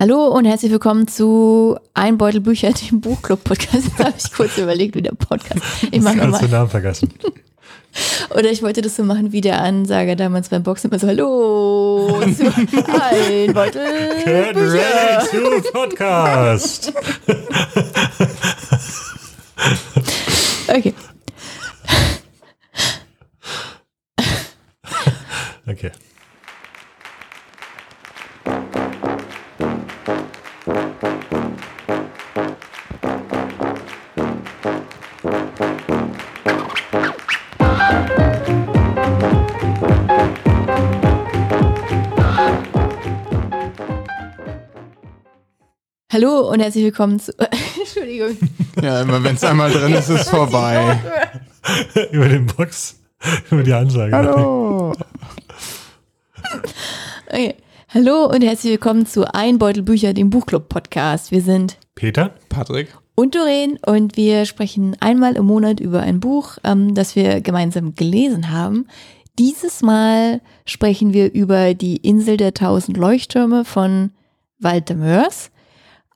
Hallo und herzlich willkommen zu Ein Beutel Bücher, dem Buchclub-Podcast. Jetzt habe ich kurz überlegt, wie der Podcast. Ich mache nochmal. den Namen vergessen? Oder ich wollte das so machen wie der Ansager damals beim Boxen. Immer so, hallo zu Ein Beutel Get Bücher. ready to podcast. Okay. Okay. Hallo und herzlich willkommen zu. Entschuldigung. Ja, immer wenn es einmal drin ist, ist es vorbei. über den Box, über die Ansage. Hallo. Okay. Hallo und herzlich willkommen zu Ein Beutel Bücher, dem Buchclub-Podcast. Wir sind Peter? Patrick? und Doreen und wir sprechen einmal im Monat über ein Buch, ähm, das wir gemeinsam gelesen haben. Dieses Mal sprechen wir über die Insel der tausend Leuchttürme von Walter Mörs.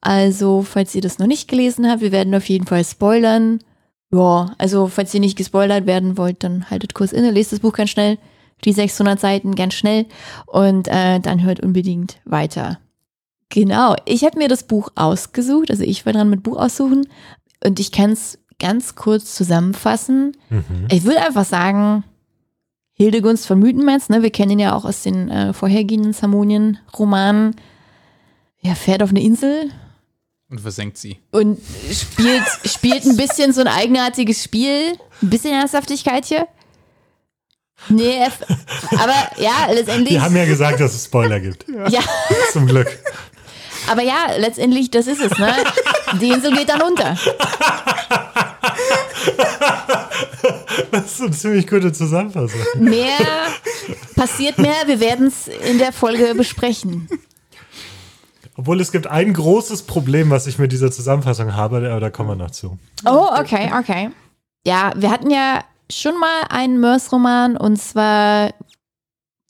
Also, falls ihr das noch nicht gelesen habt, wir werden auf jeden Fall spoilern. Ja, also falls ihr nicht gespoilert werden wollt, dann haltet kurz inne, lest das Buch ganz schnell, die 600 Seiten ganz schnell und äh, dann hört unbedingt weiter. Genau, ich habe mir das Buch ausgesucht, also ich war dran mit Buch aussuchen und ich kann es ganz kurz zusammenfassen. Mhm. Ich würde einfach sagen, Hildegunst von Mythenmetz, ne, wir kennen ihn ja auch aus den äh, vorhergehenden Samonien-Romanen. Er fährt auf eine Insel Und versenkt sie. und spielt, spielt ein bisschen so ein eigenartiges Spiel. Ein bisschen Ernsthaftigkeit hier. Nee, er, aber ja, letztendlich. Die haben ja gesagt, dass es Spoiler gibt. ja, Zum Glück. aber ja, letztendlich, das ist es, ne? Die Insel geht dann unter. Das ist eine ziemlich gute Zusammenfassung. Mehr passiert mehr, wir werden es in der Folge besprechen. Obwohl es gibt ein großes Problem, was ich mit dieser Zusammenfassung habe, aber da kommen wir noch zu. Oh, okay, okay. Ja, wir hatten ja schon mal einen Mörs-Roman und zwar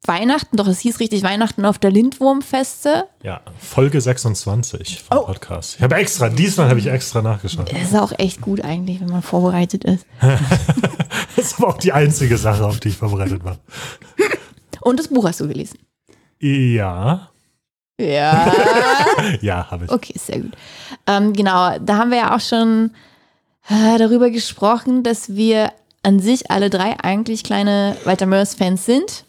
Weihnachten, doch es hieß richtig Weihnachten auf der Lindwurmfeste. Ja, Folge 26 vom Oh. Podcast. Ich habe extra, diesmal habe ich extra nachgeschaut. Das ist auch echt gut eigentlich, wenn man vorbereitet ist. Das ist aber auch die einzige Sache, auf die ich vorbereitet war. Und das Buch hast du gelesen. Ja, Ja. ja, habe ich. Okay, sehr gut. Ähm, genau, da haben wir ja auch schon äh, darüber gesprochen, dass wir an sich alle drei eigentlich kleine Walter Mörs-Fans sind.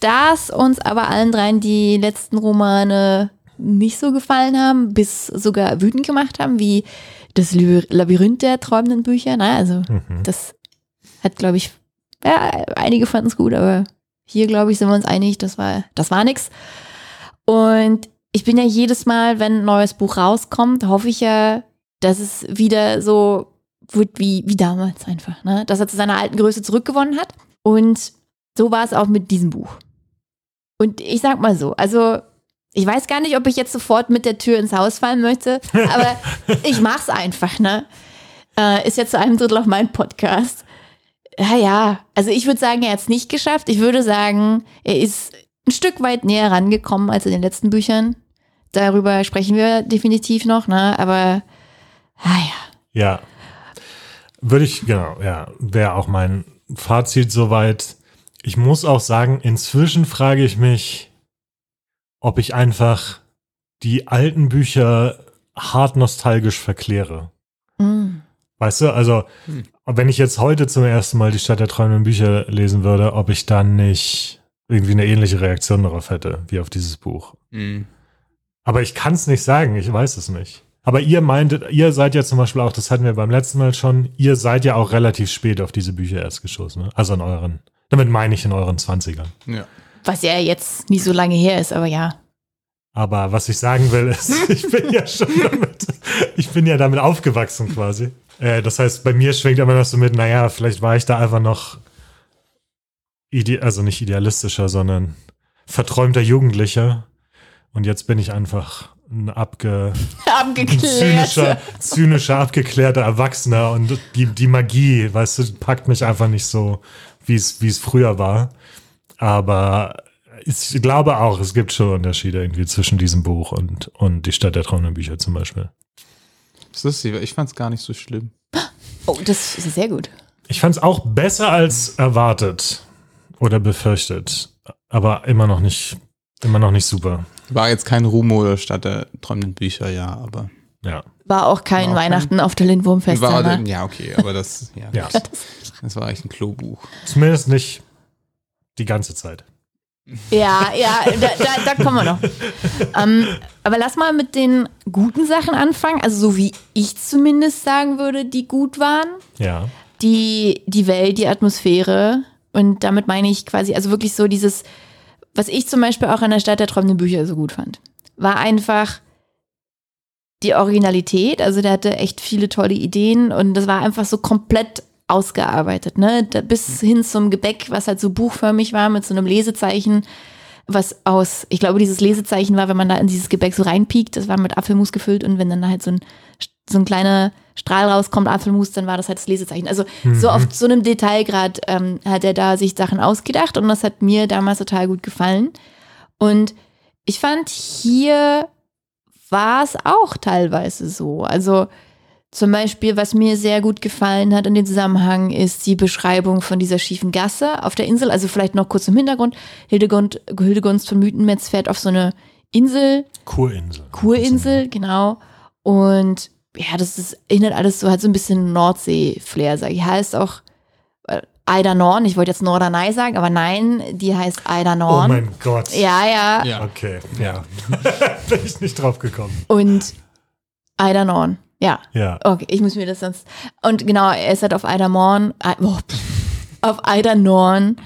Dass uns aber allen dreien die letzten Romane nicht so gefallen haben, bis sogar wütend gemacht haben, wie das Labyrinth der träumenden Bücher. Na, also Mhm. das hat, glaube ich, ja, einige fanden es gut, aber hier, glaube ich, sind wir uns einig, das war, das war nix. Und ich bin ja jedes Mal, wenn ein neues Buch rauskommt, hoffe ich ja, dass es wieder so wird wie, wie damals einfach, ne? Dass er zu seiner alten Größe zurückgewonnen hat. Und so war es auch mit diesem Buch. Und ich sag mal so, also ich weiß gar nicht, ob ich jetzt sofort mit der Tür ins Haus fallen möchte, aber ich mach's einfach, ne? Äh, ist jetzt zu einem Drittel auf mein Podcast. Ja, ja, also ich würde sagen, er hat es nicht geschafft. Ich würde sagen, er ist ein Stück weit näher rangekommen als in den letzten Büchern. Darüber sprechen wir definitiv noch, ne? Aber, ah ja. Ja. Würde ich, genau, ja, wäre auch mein Fazit soweit. Ich muss auch sagen, inzwischen frage ich mich, ob ich einfach die alten Bücher hart nostalgisch verkläre. Mm. Weißt du, also, Hm. wenn ich jetzt heute zum ersten Mal die Stadt der träumenden Bücher lesen würde, ob ich dann nicht irgendwie eine ähnliche Reaktion darauf hätte, wie auf dieses Buch. Mhm. Aber ich kann es nicht sagen, ich weiß es nicht. Aber ihr meintet, ihr seid ja zum Beispiel auch, das hatten wir beim letzten Mal schon, ihr seid ja auch relativ spät auf diese Bücher erst geschossen, ne? Also in euren, damit meine ich in euren 20ern. Ja. Was ja jetzt nicht so lange her ist, aber ja. Aber was ich sagen will, ist, ich bin ja schon damit, ich bin ja damit aufgewachsen quasi. Äh, das heißt, bei mir schwingt immer noch so mit, naja, vielleicht war ich da einfach noch, ide also nicht idealistischer, sondern verträumter Jugendlicher. Und jetzt bin ich einfach ein abge zynischer, zynischer, abgeklärter Erwachsener und die, die Magie, weißt du, packt mich einfach nicht so, wie es, wie es früher war. Aber ich glaube auch, es gibt schon Unterschiede irgendwie zwischen diesem Buch und, und Die Stadt der träumenden Bücher zum Beispiel. Das ist weil ich fand es gar nicht so schlimm. Oh, das ist sehr gut. Ich fand es auch besser als erwartet oder befürchtet, aber immer noch nicht, immer noch nicht super. War jetzt kein Rumo oder Stadt der träumenden Bücher, ja, aber. Ja. War auch kein War auch Weihnachten auf der Lindwurmfest. War, ne? ja, okay, aber das, ja, Ja. das war echt ein Klobuch. Zumindest nicht die ganze Zeit. Ja, ja, da, da, da kommen wir noch. ähm, aber lass mal mit den guten Sachen anfangen. Also so wie ich zumindest sagen würde, die gut waren. Ja. Die, die Welt, die Atmosphäre. Und damit meine ich quasi, also wirklich so dieses, was ich zum Beispiel auch an der Stadt der träumenden Bücher so gut fand, war einfach die Originalität. Also der hatte echt viele tolle Ideen und das war einfach so komplett ausgearbeitet, ne? Bis hin zum Gebäck, was halt so buchförmig war mit so einem Lesezeichen, was aus, ich glaube, dieses Lesezeichen war, wenn man da in dieses Gebäck so reinpiekt, das war mit Apfelmus gefüllt und wenn dann halt so ein, so ein kleiner Strahl rauskommt, Apfelmus, dann war das halt das Lesezeichen. Also so auf so einem Detailgrad ähm, hat er da sich Sachen ausgedacht und das hat mir damals total gut gefallen. Und ich fand, hier war es auch teilweise so. Also zum Beispiel, was mir sehr gut gefallen hat in dem Zusammenhang, ist die Beschreibung von dieser schiefen Gasse auf der Insel. Also vielleicht noch kurz im Hintergrund. Hildegund, Hildegunst von Mythenmetz fährt auf so eine Insel, Kurinsel. Kurinsel, genau. Und ja, das ist, erinnert alles so, hat so ein bisschen Nordsee-Flair, sag ich. Heißt auch äh, Eider Norn. Ich wollte jetzt Norderney sagen, aber nein, die heißt Eider Oh Norn. mein Gott. ja, ja, Ja. Okay, ja. Bin ich nicht drauf gekommen. Und Eider Norn. Ja. Ja. Okay, ich muss mir das sonst. Und genau, er ist halt auf Eider Morn, äh, oh, auf Eider Norn.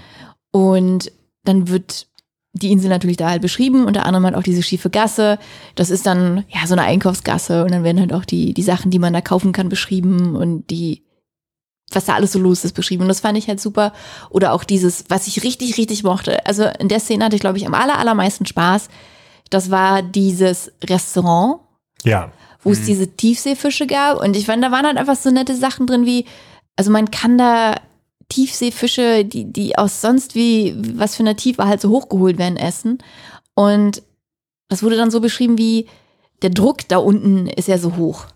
Und dann wird die Insel natürlich da halt beschrieben, unter anderem halt auch diese schiefe Gasse. Das ist dann ja so eine Einkaufsgasse und dann werden halt auch die, die Sachen, die man da kaufen kann, beschrieben und die, was da alles so los ist, beschrieben. Und das fand ich halt super. Oder auch dieses, was ich richtig, richtig mochte. Also in der Szene hatte ich, glaube ich, am aller, allermeisten Spaß. Das war dieses Restaurant, Ja. wo es diese Tiefseefische gab. Und ich fand, da waren halt einfach so nette Sachen drin wie, also man kann da Tiefseefische, die, die aus sonst wie, was für einer Tiefe halt so hochgeholt werden, essen. Und das wurde dann so beschrieben wie, der Druck da unten ist ja so hoch.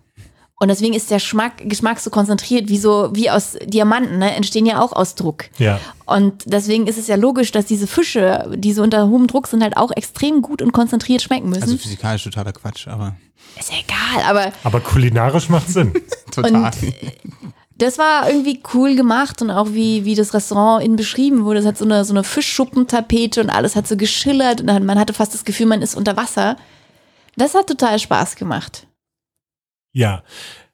Und deswegen ist der Schmack, Geschmack so konzentriert, wie so, wie aus Diamanten, ne? entstehen ja auch aus Druck. Ja. Und deswegen ist es ja logisch, dass diese Fische, die so unter hohem Druck sind, halt auch extrem gut und konzentriert schmecken müssen. Also physikalisch totaler Quatsch, aber ist ja egal, aber Aber kulinarisch macht Sinn. total. Das war irgendwie cool gemacht und auch wie, wie das Restaurant innen beschrieben wurde. Es hat so eine, so eine Fischschuppentapete und alles hat so geschillert und man hatte fast das Gefühl, man ist unter Wasser. Das hat total Spaß gemacht. Ja.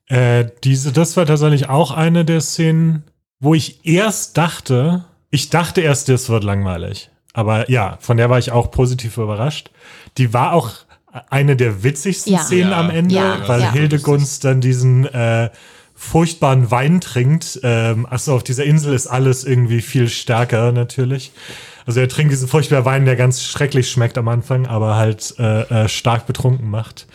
Äh, diese, das war tatsächlich auch eine der Szenen, wo ich erst dachte, ich dachte erst, das wird langweilig. Aber ja, von der war ich auch positiv überrascht. Die war auch eine der witzigsten Ja. Szenen Ja. am Ende, Ja, weil ja. Hildegunst dann diesen äh, furchtbaren Wein trinkt. Ähm, achso, auf dieser Insel ist alles irgendwie viel stärker natürlich. Also er trinkt diesen furchtbaren Wein, der ganz schrecklich schmeckt am Anfang, aber halt äh, äh, stark betrunken macht.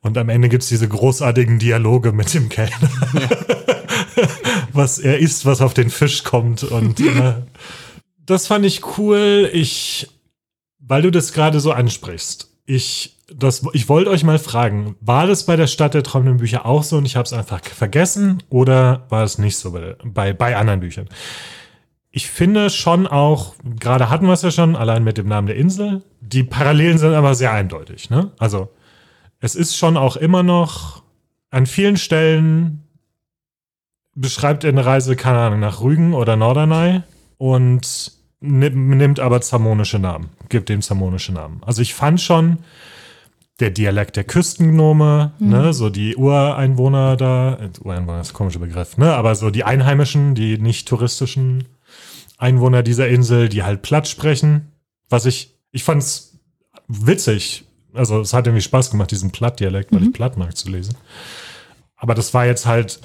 Und am Ende gibt's diese großartigen Dialoge mit dem Kellner. was er isst, was auf den Fisch kommt. Und äh, das fand ich cool. Ich, weil du das gerade so ansprichst, ich, das, ich wollte euch mal fragen, war das bei der Stadt der träumenden Bücher auch so und ich habe es einfach vergessen oder war es nicht so bei, bei, bei anderen Büchern? Ich finde schon auch, gerade hatten wir es ja schon, allein mit dem Namen der Insel, die Parallelen sind aber sehr eindeutig. Ne? Also es ist schon auch immer noch an vielen Stellen beschreibt er eine Reise, keine Ahnung, nach Rügen oder Norderney und nimm- nimmt aber zamonische Namen, gibt dem zamonische Namen. Also ich fand schon der Dialekt der Küstengnome, ne, so die Ureinwohner da, äh, Ureinwohner ist ein komischer Begriff, ne, aber so die Einheimischen, die nicht touristischen Einwohner dieser Insel, die halt platt sprechen, was ich, ich fand's witzig, also es hat irgendwie Spaß gemacht, diesen Plattdialekt, weil ich platt mag zu lesen. Aber das war jetzt halt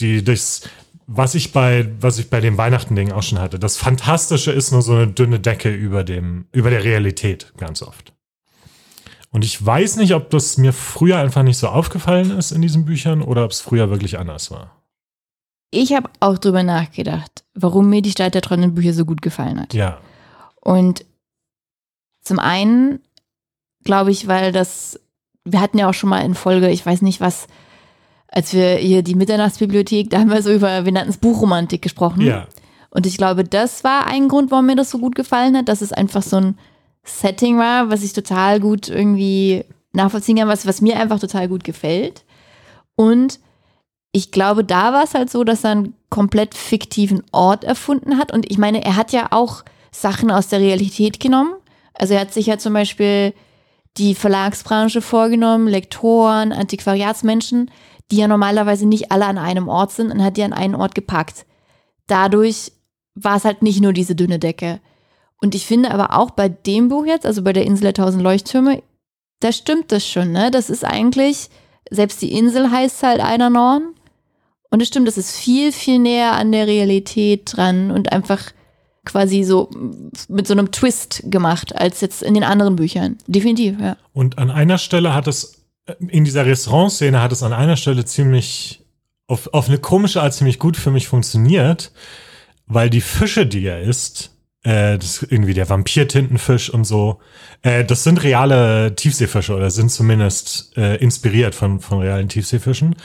die, das, was ich bei, was ich bei dem Weihnachten-Ding auch schon hatte. Das Fantastische ist nur so eine dünne Decke über dem, über der Realität ganz oft. Und ich weiß nicht, ob das mir früher einfach nicht so aufgefallen ist in diesen Büchern oder ob es früher wirklich anders war. Ich habe auch drüber nachgedacht, warum mir die Stadt der träumenden Bücher so gut gefallen hat. Ja, Und Zum einen, glaube ich, weil das, wir hatten ja auch schon mal in Folge, ich weiß nicht was, als wir hier die Mitternachtsbibliothek, da haben wir so über, wir nannten es Buchromantik gesprochen. Ja. Und ich glaube, das war ein Grund, warum mir das so gut gefallen hat, dass es einfach so ein Setting war, was ich total gut irgendwie nachvollziehen kann, was, was mir einfach total gut gefällt. Und ich glaube, da war es halt so, dass er einen komplett fiktiven Ort erfunden hat. Und ich meine, er hat ja auch Sachen aus der Realität genommen. Also er hat sich ja zum Beispiel die Verlagsbranche vorgenommen, Lektoren, Antiquariatsmenschen, die ja normalerweise nicht alle an einem Ort sind und hat die an einen Ort gepackt. Dadurch war es halt nicht nur diese dünne Decke. Und ich finde aber auch bei dem Buch jetzt, also bei der Insel der tausend Leuchttürme, da stimmt das schon, ne? Das ist eigentlich, selbst die Insel heißt halt einer Norden. Und es stimmt, das ist viel, viel näher an der Realität dran und einfach quasi so mit so einem Twist gemacht als jetzt in den anderen Büchern. Definitiv, ja. Und an einer Stelle hat es, in dieser Restaurantszene hat es an einer Stelle ziemlich, auf, auf eine komische Art ziemlich gut für mich funktioniert, weil die Fische, die er isst, äh, das ist irgendwie der Vampir-Tintenfisch und so, äh, das sind reale Tiefseefische oder sind zumindest äh, inspiriert von, von realen Tiefseefischen.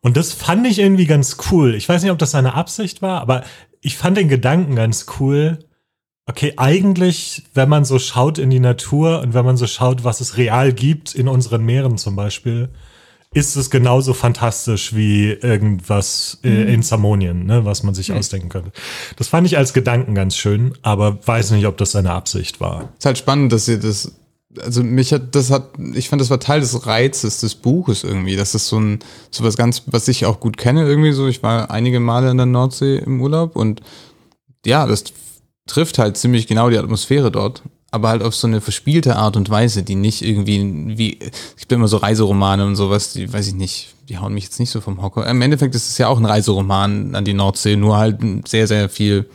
Und das fand ich irgendwie ganz cool. Ich weiß nicht, ob das seine Absicht war, aber ich fand den Gedanken ganz cool. Okay, eigentlich, wenn man so schaut in die Natur und wenn man so schaut, was es real gibt in unseren Meeren zum Beispiel, ist es genauso fantastisch wie irgendwas äh, in Samonien, ne, was man sich ausdenken könnte. Das fand ich als Gedanken ganz schön, aber weiß nicht, ob das seine Absicht war. Ist halt spannend, dass ihr das, also mich hat, das hat, ich fand, das war Teil des Reizes des Buches irgendwie. Das ist so ein, so was ganz, was ich auch gut kenne irgendwie so. Ich war einige Male in der Nordsee im Urlaub und ja, das trifft halt ziemlich genau die Atmosphäre dort. Aber halt auf so eine verspielte Art und Weise, die nicht irgendwie, wie, es gibt ja immer so Reiseromane und sowas, die weiß ich nicht, die hauen mich jetzt nicht so vom Hocker. Im Endeffekt ist es ja auch ein Reiseroman an die Nordsee, nur halt sehr, sehr viel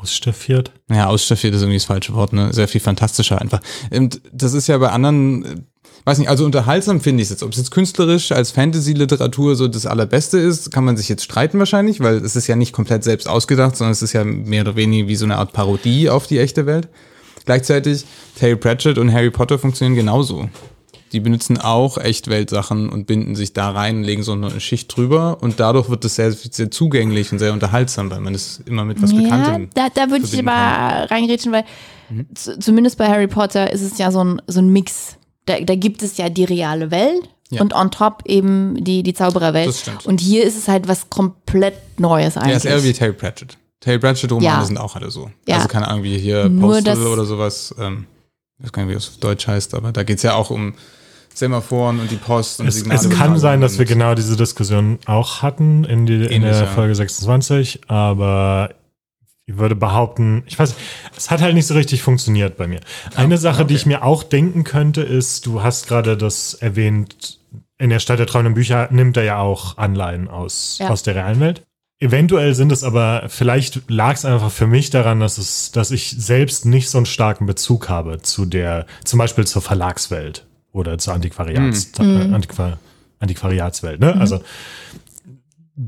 Ausstaffiert. ja, ausstaffiert ist irgendwie das falsche Wort, ne? Sehr viel fantastischer einfach. Und das ist ja bei anderen, äh, weiß nicht, also unterhaltsam finde ich es jetzt. Ob es jetzt künstlerisch als Fantasy-Literatur so das Allerbeste ist, kann man sich jetzt streiten wahrscheinlich, weil es ist ja nicht komplett selbst ausgedacht, sondern es ist ja mehr oder weniger wie so eine Art Parodie auf die echte Welt. Gleichzeitig, Terry Pratchett und Harry Potter funktionieren genauso. Die benutzen auch Echtweltsachen und binden sich da rein, legen so eine Schicht drüber und dadurch wird es sehr, sehr zugänglich und sehr unterhaltsam, weil man es immer mit was ja, Bekanntem da, da würde ich aber reingrätschen, weil zu, zumindest bei Harry Potter ist es ja so ein, so ein Mix. Da, da gibt es ja die reale Welt Ja. und on top eben die, die Zaubererwelt. Und hier ist es halt was komplett Neues Ja, eigentlich. ist eher wie Terry Pratchett. Terry Pratchett-Romane Ja. sind auch alle so. Ja. Also keine Ahnung, wie hier Nur Postal das- oder sowas. Ähm, ich weiß gar nicht, wie das auf Deutsch heißt, aber da geht's ja auch um Semaphoren und die Post und Es, Signale. es kann sein, dass wir genau diese Diskussion auch hatten in, die, in der. Folge 26, aber ich würde behaupten, ich weiß, es hat halt nicht so richtig funktioniert bei mir. Eine Sache, die okay. ich mir auch denken könnte, ist, du hast gerade das erwähnt, in der Stadt der träumenden Bücher nimmt er ja auch Anleihen aus, Ja. aus der realen Welt. Eventuell sind es aber, vielleicht lag es einfach für mich daran, dass es, dass ich selbst nicht so einen starken Bezug habe zu der, zum Beispiel zur Verlagswelt oder zur Antiquariats, äh, Antiquar Antiquariatswelt. Ne? Also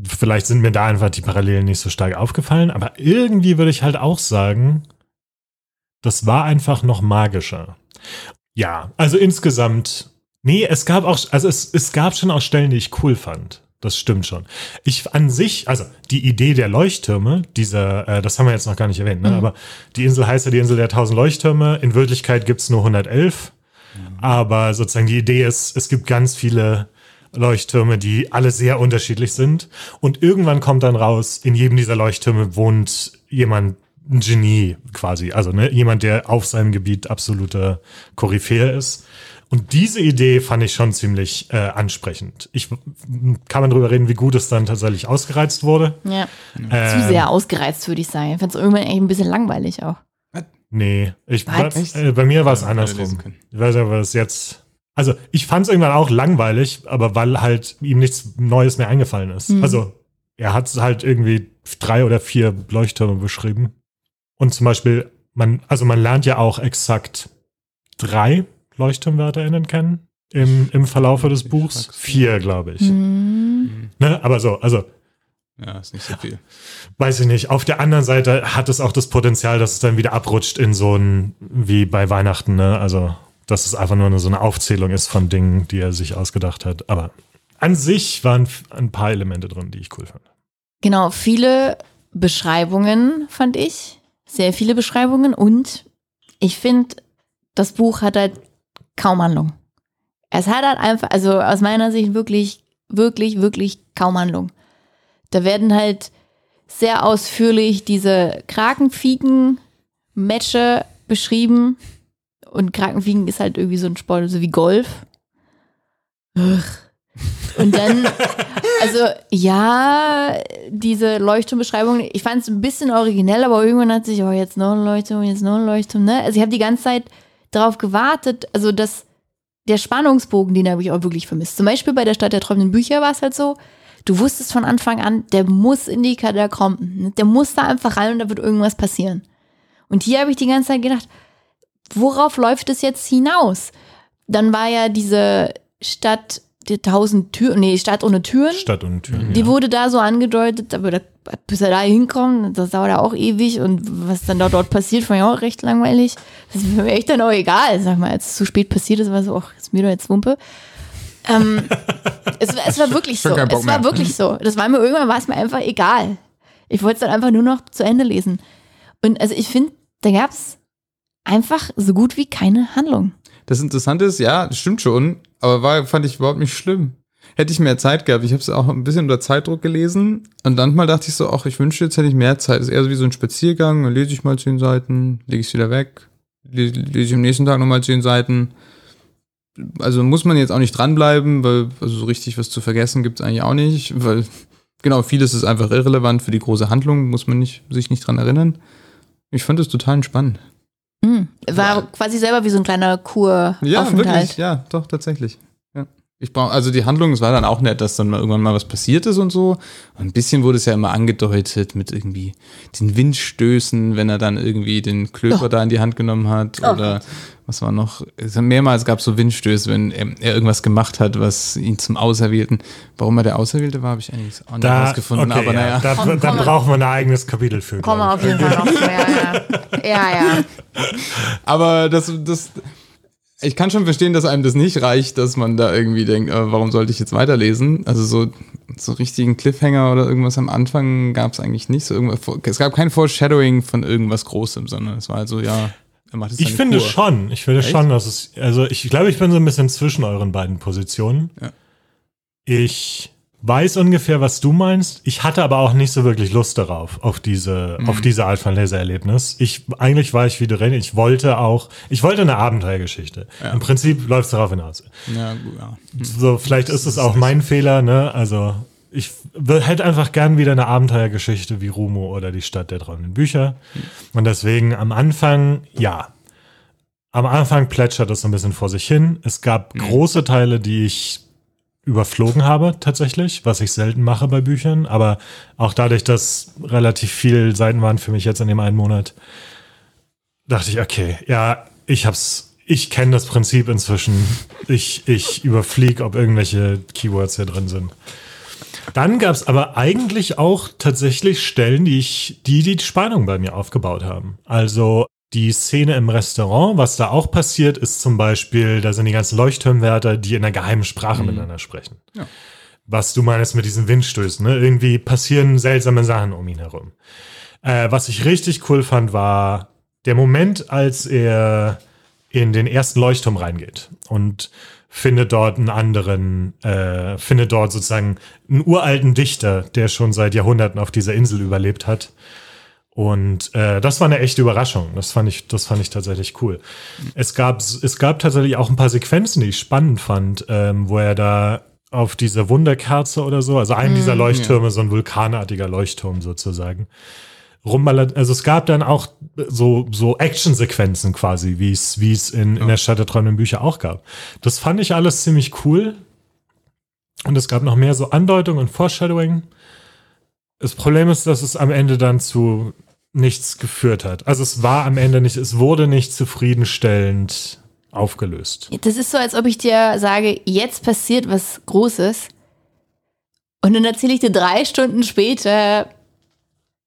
vielleicht sind mir da einfach die Parallelen nicht so stark aufgefallen, aber irgendwie würde ich halt auch sagen, das war einfach noch magischer. Ja, also insgesamt, nee, es gab auch, also es, es gab schon auch Stellen, die ich cool fand. Das stimmt schon. Ich an sich, also die Idee der Leuchttürme, dieser, äh, das haben wir jetzt noch gar nicht erwähnt, ne? aber die Insel heißt ja die Insel der tausend Leuchttürme. In Wirklichkeit gibt's nur 111. Aber sozusagen die Idee ist, es gibt ganz viele Leuchttürme, die alle sehr unterschiedlich sind. Und irgendwann kommt dann raus, in jedem dieser Leuchttürme wohnt jemand, ein Genie quasi. Also ne, jemand, der auf seinem Gebiet absoluter Koryphäe ist. Und diese Idee fand ich schon ziemlich äh, ansprechend. Ich kann man drüber reden, wie gut es dann tatsächlich ausgereizt wurde. ja. Zu Ähm, sehr ausgereizt, würde ich sagen. Ich fand es irgendwann eigentlich ein bisschen langweilig auch. Nee, ich, bei, Was? äh, bei mir war es andersrum. Ich weiß nicht, das jetzt. Also, ich fand es irgendwann auch langweilig, aber weil halt ihm nichts Neues mehr eingefallen ist. Also, er hat halt irgendwie drei oder vier Leuchttürme beschrieben. Und zum Beispiel, man, also man lernt ja auch exakt drei LeuchtturmwärterInnen kennen im, im Verlaufe des Buchs. Vier, glaube ich. Hm. Ne? Aber so, also Ja, ist nicht so viel. weiß ich nicht. Auf der anderen Seite hat es auch das Potenzial, dass es dann wieder abrutscht in so ein, wie bei Weihnachten, ne? Also, dass es einfach nur eine, so eine Aufzählung ist von Dingen, die er sich ausgedacht hat. Aber an sich waren ein paar Elemente drin, die ich cool fand. Genau, viele Beschreibungen fand ich. Sehr viele Beschreibungen und ich finde, das Buch hat halt kaum Handlung. Es hat halt einfach, also aus meiner Sicht wirklich, wirklich, wirklich kaum Handlung. Da werden halt sehr ausführlich diese Krakenfiegen-Matche beschrieben. Und Krakenfiegen ist halt irgendwie so ein Sport, so wie Golf. Ugh. Und dann, also ja, diese Leuchtturmbeschreibung, ich fand es ein bisschen originell, aber irgendwann hat sich, oh, jetzt noch ein Leuchtturm, jetzt noch ein Leuchtturm, ne? Also ich habe die ganze Zeit darauf gewartet, also dass der Spannungsbogen, den habe ich auch wirklich vermisst. Zum Beispiel bei der Stadt der träumenden Bücher war es halt so, du wusstest von Anfang an, der muss in die Katakomben, ne? der muss da einfach rein und da wird irgendwas passieren. Und hier habe ich die ganze Zeit gedacht, worauf läuft es jetzt hinaus? Dann war ja diese Stadt der tausend Türen, nee, Stadt ohne Türen. Stadt und Türen. Die ja. wurde da so angedeutet, aber da, bis er da hinkommt, das dauert ja auch ewig und was dann da dort passiert, fand ich auch recht langweilig. Das ist mir echt dann auch egal, sag mal, als es zu spät passiert ist, war so, ach, ist mir doch jetzt Wumpe. Ähm, es, war- es war wirklich so, es war wirklich so. Das war mir irgendwann, war es mir einfach egal. Ich wollte es dann einfach nur noch zu Ende lesen. Und also ich finde, da gab es einfach so gut wie keine Handlung. Das Interessante ist, ja, das stimmt schon, aber war, fand ich überhaupt nicht schlimm. Hätte ich mehr Zeit gehabt, ich habe es auch ein bisschen unter Zeitdruck gelesen und dann mal dachte ich so, ach, ich wünschte, jetzt hätte ich mehr Zeit. Das ist eher so wie so ein Spaziergang, dann lese ich mal zehn Seiten, lege ich es wieder weg, le- lese ich am nächsten Tag nochmal zehn Seiten. Also muss man jetzt auch nicht dranbleiben, weil also so richtig was zu vergessen gibt es eigentlich auch nicht, weil genau, vieles ist einfach irrelevant für die große Handlung, muss man nicht, sich nicht dran erinnern. Ich fand es total entspannend. Hm. War quasi selber wie so ein kleiner Kuraufenthalt. Ja, wirklich, ja, doch, tatsächlich. Ich brauche, also die Handlung, es war dann auch nett, dass dann mal irgendwann mal was passiert ist und so. Und ein bisschen wurde es ja immer angedeutet mit irgendwie den Windstößen, wenn er dann irgendwie den Klöper Oh. da in die Hand genommen hat. Oh oder was war noch? Es hat mehrmals gab es so Windstöße, wenn er, er irgendwas gemacht hat, was ihn zum Auserwählten. Warum er der Auserwählte war, habe ich eigentlich auch nicht Da, rausgefunden. okay, aber ja, naja. da, Komm, da komm. brauchen wir ein eigenes Kapitel für. Kommen wir auf jeden Fall noch. Ja, ja. Ja, ja. Aber das, das, ich kann schon verstehen, dass einem das nicht reicht, dass man da irgendwie denkt, äh, warum sollte ich jetzt weiterlesen? Also so, so richtigen Cliffhanger oder irgendwas am Anfang gab es eigentlich nicht. So irgendwas, es gab kein Foreshadowing von irgendwas Großem, sondern es war halt so, ja, er macht es Ich finde schon, ich finde Echt? schon, dass es, also ich glaube, ich bin so ein bisschen zwischen euren beiden Positionen. Ja. Ich weiß ungefähr, was du meinst. Ich hatte aber auch nicht so wirklich Lust darauf, auf diese, Mhm. auf diese Art von Leseerlebnis. Ich, eigentlich war ich wieder drin. Ich wollte auch, ich wollte eine Abenteuergeschichte. Ja. Im Prinzip läuft es darauf hinaus. Ja, gut, ja. So, vielleicht ist es auch mein Fehler, ne? Also, ich hätte einfach gern wieder eine Abenteuergeschichte wie Rumo oder die Stadt der träumenden Bücher. Und deswegen am Anfang, ja. Am Anfang plätschert es so ein bisschen vor sich hin. Es gab große Teile, die ich überflogen habe, tatsächlich, was ich selten mache bei Büchern. Aber auch dadurch, dass relativ viel Seiten waren für mich jetzt in dem einen Monat, dachte ich, okay, ja, ich hab's, ich kenne das Prinzip inzwischen. Ich, ich überfliege, ob irgendwelche Keywords hier drin sind. Dann gab es aber eigentlich auch tatsächlich Stellen, die ich, die die Spannung bei mir aufgebaut haben. Also die Szene im Restaurant, was da auch passiert, ist zum Beispiel, da sind die ganzen Leuchtturmwärter, die in einer geheimen Sprache miteinander sprechen. Ja. Was du meinst mit diesen Windstößen, ne? Irgendwie passieren seltsame Sachen um ihn herum. Äh, was ich richtig cool fand, war der Moment, als er in den ersten Leuchtturm reingeht und findet dort einen anderen, äh, findet dort sozusagen einen uralten Dichter, der schon seit Jahrhunderten auf dieser Insel überlebt hat. Und äh, das war eine echte Überraschung. Das fand ich, das fand ich tatsächlich cool. Es gab, es gab tatsächlich auch ein paar Sequenzen, die ich spannend fand, ähm, wo er da auf diese Wunderkerze oder so, also einen dieser Leuchttürme, so ein vulkanartiger Leuchtturm sozusagen, rumballert. Also es gab dann auch so, so Actionsequenzen quasi, wie es, wie es in, in der Stadt der träumenden Bücher auch gab. Das fand ich alles ziemlich cool. Und es gab noch mehr so Andeutung und Foreshadowing. Das Problem ist, dass es am Ende dann zu nichts geführt hat. Also es war am Ende nicht, es wurde nicht zufriedenstellend aufgelöst. Das ist so, als ob ich dir sage, jetzt passiert was Großes Und dann erzähle ich dir drei Stunden später,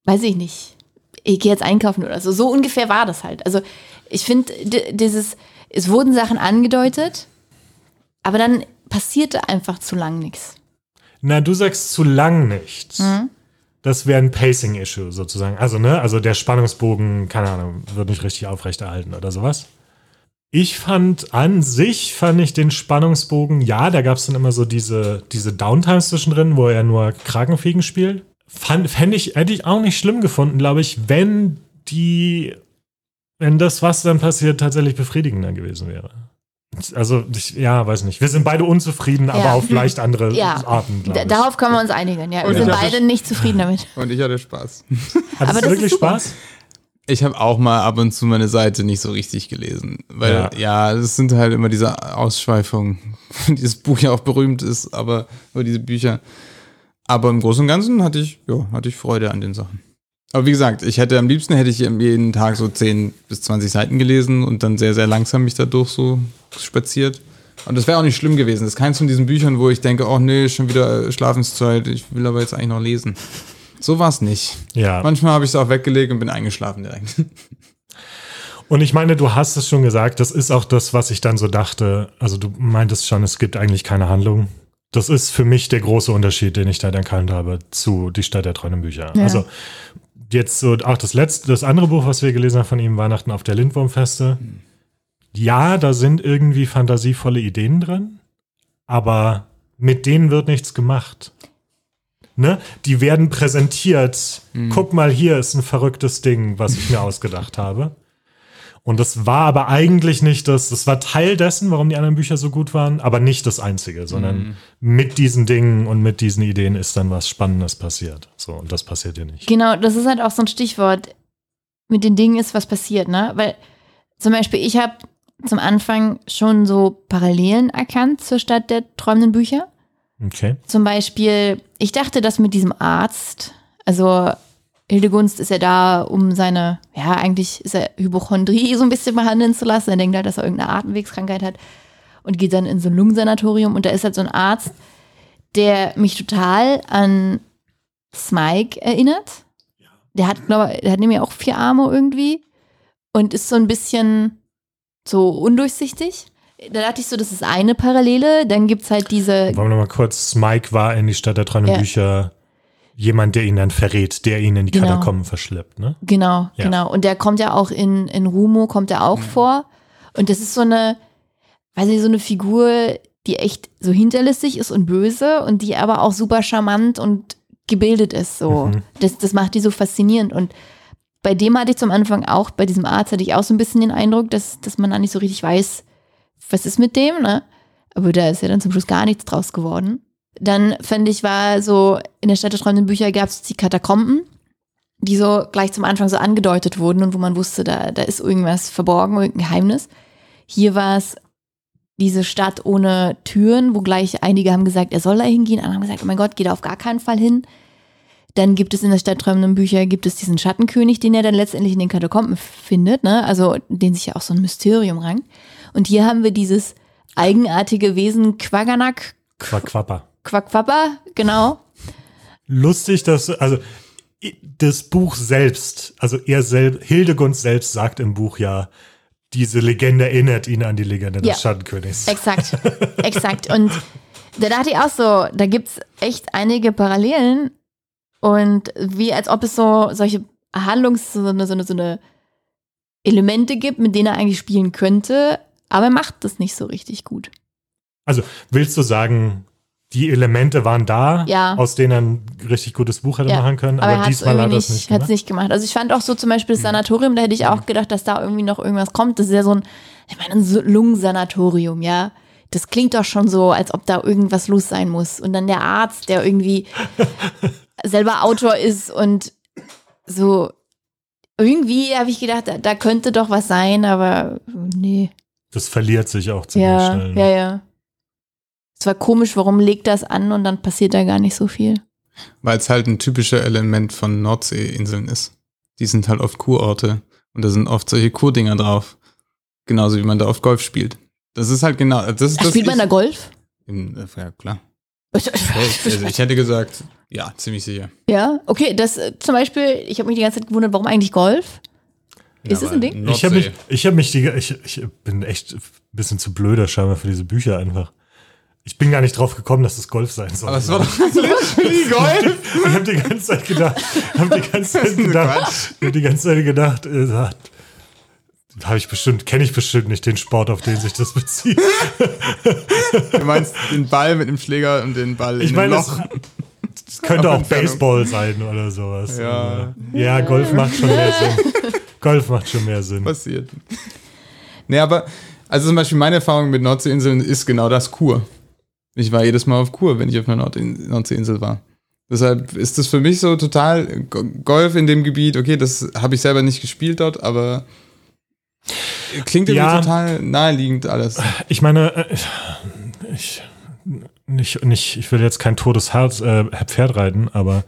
weiß ich nicht, ich gehe jetzt einkaufen oder so. So ungefähr war das halt. Also ich finde, dieses, es wurden Sachen angedeutet, aber dann passierte einfach zu lang nichts. Na, du sagst zu lang nichts. Mhm. Das wäre ein Pacing-Issue sozusagen. Also, ne, also der Spannungsbogen, keine Ahnung, wird nicht richtig aufrechterhalten oder sowas. Ich fand an sich, fand ich den Spannungsbogen, ja, da gab es dann immer so diese, diese Downtimes zwischendrin, wo er nur Krakenfliegen spielt. Fand, fände ich, hätte ich auch nicht schlimm gefunden, glaube ich, wenn die, wenn das, was dann passiert, tatsächlich befriedigender gewesen wäre. Also, ich, ja, weiß nicht. Wir sind beide unzufrieden, ja. aber auf leicht andere ja. Arten. Darauf können wir uns einigen, ja. Wir sind beide nicht zufrieden damit. Und ich hatte Spaß. Hattest du wirklich Spaß? Ich habe auch mal ab und zu meine Seite nicht so richtig gelesen. Weil, ja, ja das sind halt immer diese Ausschweifungen, dieses Buch ja auch berühmt ist, aber nur diese Bücher. Aber im Großen und Ganzen hatte ich, ja, hatte ich Freude an den Sachen. Aber wie gesagt, ich hätte am liebsten hätte ich jeden Tag so 10 bis 20 Seiten gelesen und dann sehr, sehr langsam mich dadurch so spaziert. Und das wäre auch nicht schlimm gewesen. Das ist keins von diesen Büchern, wo ich denke, oh nee, schon wieder Schlafenszeit, ich will aber jetzt eigentlich noch lesen. So war es nicht. Ja. Manchmal habe ich es auch weggelegt und bin eingeschlafen direkt. Und ich meine, du hast es schon gesagt, das ist auch das, was ich dann so dachte. Also du meintest schon, es gibt eigentlich keine Handlung. Das ist für mich der große Unterschied, den ich da erkannt habe zu Die Stadt der träumenden Bücher. Ja. Also jetzt so auch das letzte, das andere Buch, was wir gelesen haben von ihm, Weihnachten auf der Lindwurmfeste. Ja, da sind irgendwie fantasievolle Ideen drin, aber mit denen wird nichts gemacht. Ne? Die werden präsentiert. Mhm. Guck mal, hier ist ein verrücktes Ding, was ich mir ausgedacht habe. Und das war aber eigentlich nicht das, das war Teil dessen, warum die anderen Bücher so gut waren, aber nicht das einzige, sondern mhm. mit diesen Dingen und mit diesen Ideen ist dann was Spannendes passiert. So, und das passiert ja nicht. Genau, das ist halt auch so ein Stichwort. Mit den Dingen ist was passiert, ne? Weil zum Beispiel, ich habe zum Anfang schon so Parallelen erkannt zur Stadt der träumenden Bücher. Okay. Zum Beispiel, ich dachte, dass mit diesem Arzt, also Hildegunst ist ja da, um seine, ja, eigentlich ist er Hypochondrie so ein bisschen behandeln zu lassen. Er denkt halt, dass er irgendeine Atemwegskrankheit hat und geht dann in so ein Lungensanatorium und da ist halt so ein Arzt, der mich total an Smike erinnert. Der hat, glaube der hat nämlich auch vier Arme irgendwie und ist so ein bisschen so undurchsichtig. Da dachte ich so, das ist eine Parallele. Dann gibt es halt diese. Wollen wir mal kurz, Smike war in die Stadt der träumenden ja. Bücher jemand, der ihn dann verrät, der ihn in die genau. Katakomben verschleppt, ne? Genau, ja. genau. Und der kommt ja auch in, in Rumo, kommt er auch mhm. vor. Und das ist so eine, weiß nicht, so eine Figur, die echt so hinterlistig ist und böse und die aber auch super charmant und gebildet ist. So. Mhm. Das, das macht die so faszinierend. Und bei dem hatte ich zum Anfang auch, bei diesem Arzt hatte ich auch so ein bisschen den Eindruck, dass, dass man da nicht so richtig weiß, was ist mit dem, ne? Aber da ist ja dann zum Schluss gar nichts draus geworden. Dann fand ich, war so, in der Stadt der träumenden Bücher gab es die Katakomben, die so gleich zum Anfang so angedeutet wurden und wo man wusste, da, da ist irgendwas verborgen, irgendein Geheimnis. Hier war es diese Stadt ohne Türen, wo gleich einige haben gesagt, er soll da hingehen, andere haben gesagt, oh mein Gott, geht auf gar keinen Fall hin. Dann gibt es in der Stadt träumenden Bücher, gibt es diesen Schattenkönig, den er dann letztendlich in den Katakomben findet, ne? also den sich ja auch so ein Mysterium rankt. Und hier haben wir dieses eigenartige Wesen Quaganak. Quaquappa. Quackpapa, genau. Lustig, dass, also das Buch selbst, also er selbst, Hildegund selbst sagt im Buch ja, diese Legende erinnert ihn an die Legende des ja, Schattenkönigs. Exakt, exakt. Und da dachte ich auch so, da gibt es echt einige Parallelen und wie als ob es so solche Handlungs-, so eine, so eine, so eine Elemente gibt, mit denen er eigentlich spielen könnte, aber er macht das nicht so richtig gut. Also willst du sagen, die Elemente waren da, ja. aus denen er ein richtig gutes Buch hätte ja. machen können, aber, aber diesmal hat er das nicht gemacht. nicht gemacht. Also ich fand auch so zum Beispiel das mhm. Sanatorium, da hätte ich auch gedacht, dass da irgendwie noch irgendwas kommt. Das ist ja so ein, ich meine, ein Lungensanatorium, ja. Das klingt doch schon so, als ob da irgendwas los sein muss. Und dann der Arzt, der irgendwie selber Autor ist und so. Irgendwie habe ich gedacht, da, da, könnte doch was sein, aber nee. Das verliert sich auch ziemlich ja, schnell. Ne? Ja, ja. Es war komisch, warum legt das an und dann passiert da gar nicht so viel. Weil es halt ein typischer Element von Nordseeinseln ist. Die sind halt oft Kurorte und da sind oft solche Kurdinger drauf. Genauso wie man da oft Golf spielt. Das ist halt genau. Das ist das spielt man da Golf? Im, ja, klar. Also ich hätte gesagt, ja, ziemlich sicher. Ja, okay, das äh, zum Beispiel, ich habe mich die ganze Zeit gewundert, warum eigentlich Golf? Ist Ja, das ein Ding? Ich habe mich, Nordsee. ich habe mich die, ich, ich bin echt ein bisschen zu blöder scheinbar für diese Bücher einfach. Ich bin gar nicht drauf gekommen, dass es Golf sein soll. Aber es war doch literally Golf. ich habe die ganze Zeit gedacht, habe die ganze Zeit gedacht, ich hab die ganze Zeit gedacht, äh, habe ich bestimmt, kenne ich bestimmt nicht den Sport, auf den sich das bezieht. Du meinst den Ball mit dem Schläger und den Ball Ich in das, Loch. das könnte auch. Baseball sein oder sowas. Ja. Aber- ja, Golf macht schon mehr Sinn. Golf macht schon mehr Sinn. passiert. Nee, aber, also zum Beispiel meine Erfahrung mit Nordseeinseln ist genau das Kur. Ich war jedes Mal auf Kur, wenn ich auf einer Nordin Nordseeinsel war. Deshalb ist das für mich so total Go- Golf in dem Gebiet. Okay, das habe ich selber nicht gespielt dort, aber klingt irgendwie Ja. total naheliegend alles. Ich meine, äh, ich, nicht, nicht, ich will jetzt kein totes Herz, äh, Pferd reiten, aber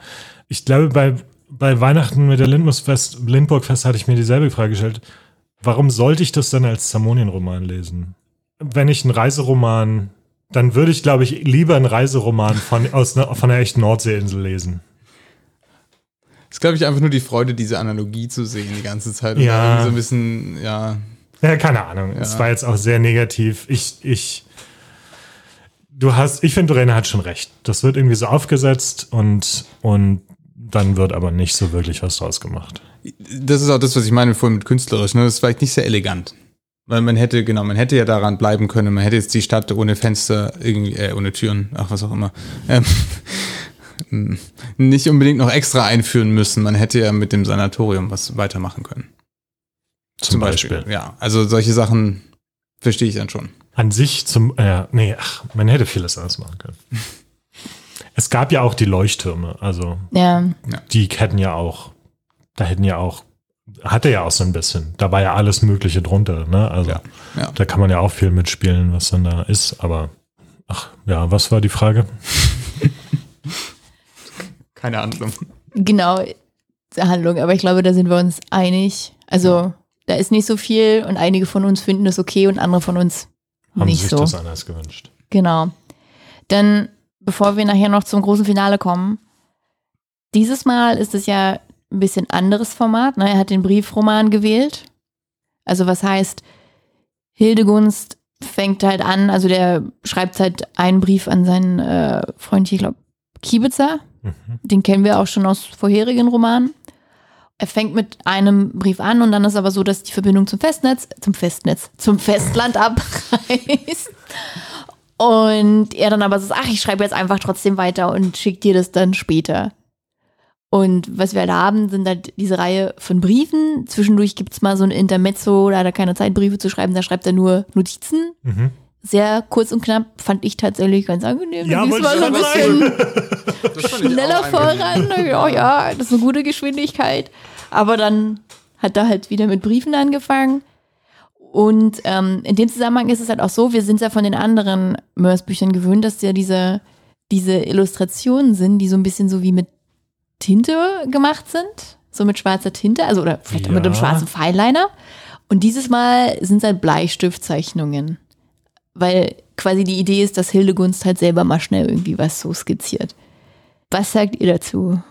ich glaube, bei, bei Weihnachten mit der Lindmusfest, Lindburgfest hatte ich mir dieselbe Frage gestellt. Warum sollte ich das dann als Zamonien-Roman lesen? Wenn ich einen Reiseroman, dann würde ich, glaube ich, lieber einen Reiseroman von, aus, einer- von einer echten Nordseeinsel lesen. ist, glaube ich, einfach nur die Freude, diese Analogie zu sehen die ganze Zeit. Ja. so ein bisschen, ja. Ja, keine Ahnung. Es war jetzt auch sehr negativ. Ich, ich, du hast, ich finde, Dorena hat schon recht. Das wird irgendwie so aufgesetzt und, und dann wird aber nicht so wirklich was draus gemacht. Das ist auch das, was ich meine vorhin mit künstlerisch. Ne? Das ist vielleicht nicht sehr elegant. Weil man hätte, genau, man hätte ja daran bleiben können. Man hätte jetzt die Stadt ohne Fenster, irgendwie, äh, ohne Türen, ach, was auch immer, ähm, nicht unbedingt noch extra einführen müssen. Man hätte ja mit dem Sanatorium was weitermachen können. Zum, Beispiel. Ja, also solche Sachen verstehe ich dann schon. An sich zum, äh, nee, ach, man hätte vieles anders machen können. es gab ja auch die Leuchttürme, also Ja, die hätten ja auch, da hätten ja auch, hatte ja auch so ein bisschen, da war ja alles Mögliche drunter, ne? Also Ja, ja. da kann man ja auch viel mitspielen, was dann da ist, aber ach ja, was war die Frage? Keine Handlung. genau, Handlung, aber ich glaube, da sind wir uns einig. Also, da ist nicht so viel und einige von uns finden das okay und andere von uns Haben nicht sich so. das anders gewünscht? Genau. Dann, bevor wir nachher noch zum großen Finale kommen, dieses Mal ist es ja ein bisschen anderes Format. Ne? Er hat den Briefroman gewählt. Also was heißt, Hildegunst fängt halt an, also der schreibt halt einen Brief an seinen äh, Freund, ich glaube, Kiebitzer. Mhm. Den kennen wir auch schon aus vorherigen Romanen. Er fängt mit einem Brief an und dann ist aber so, dass die Verbindung zum Festnetz, zum Festnetz, zum Festland abreißt. Und er dann aber so sagt, ach, ich schreibe jetzt einfach trotzdem weiter und schicke dir das dann später. Und was wir halt haben, sind halt diese Reihe von Briefen. Zwischendurch gibt es mal so ein Intermezzo, da hat er keine Zeit, Briefe zu schreiben, da schreibt er nur Notizen. Mhm. Sehr kurz und knapp, fand ich tatsächlich ganz angenehm. Ja, wollte mal ich so ein bisschen schneller voran. Ja, ja, das ist eine gute Geschwindigkeit. Aber dann hat er halt wieder mit Briefen angefangen. Und ähm, in dem Zusammenhang ist es halt auch so, wir sind ja von den anderen Mörs-Büchern gewöhnt, dass ja diese, diese Illustrationen sind, die so ein bisschen so wie mit Tinte gemacht sind. So mit schwarzer Tinte, also oder vielleicht auch mit einem Ja. schwarzen Fineliner. Und dieses Mal sind es halt Bleistiftzeichnungen. Weil quasi die Idee ist, dass Hildegunst halt selber mal schnell irgendwie was so skizziert. Was sagt ihr dazu?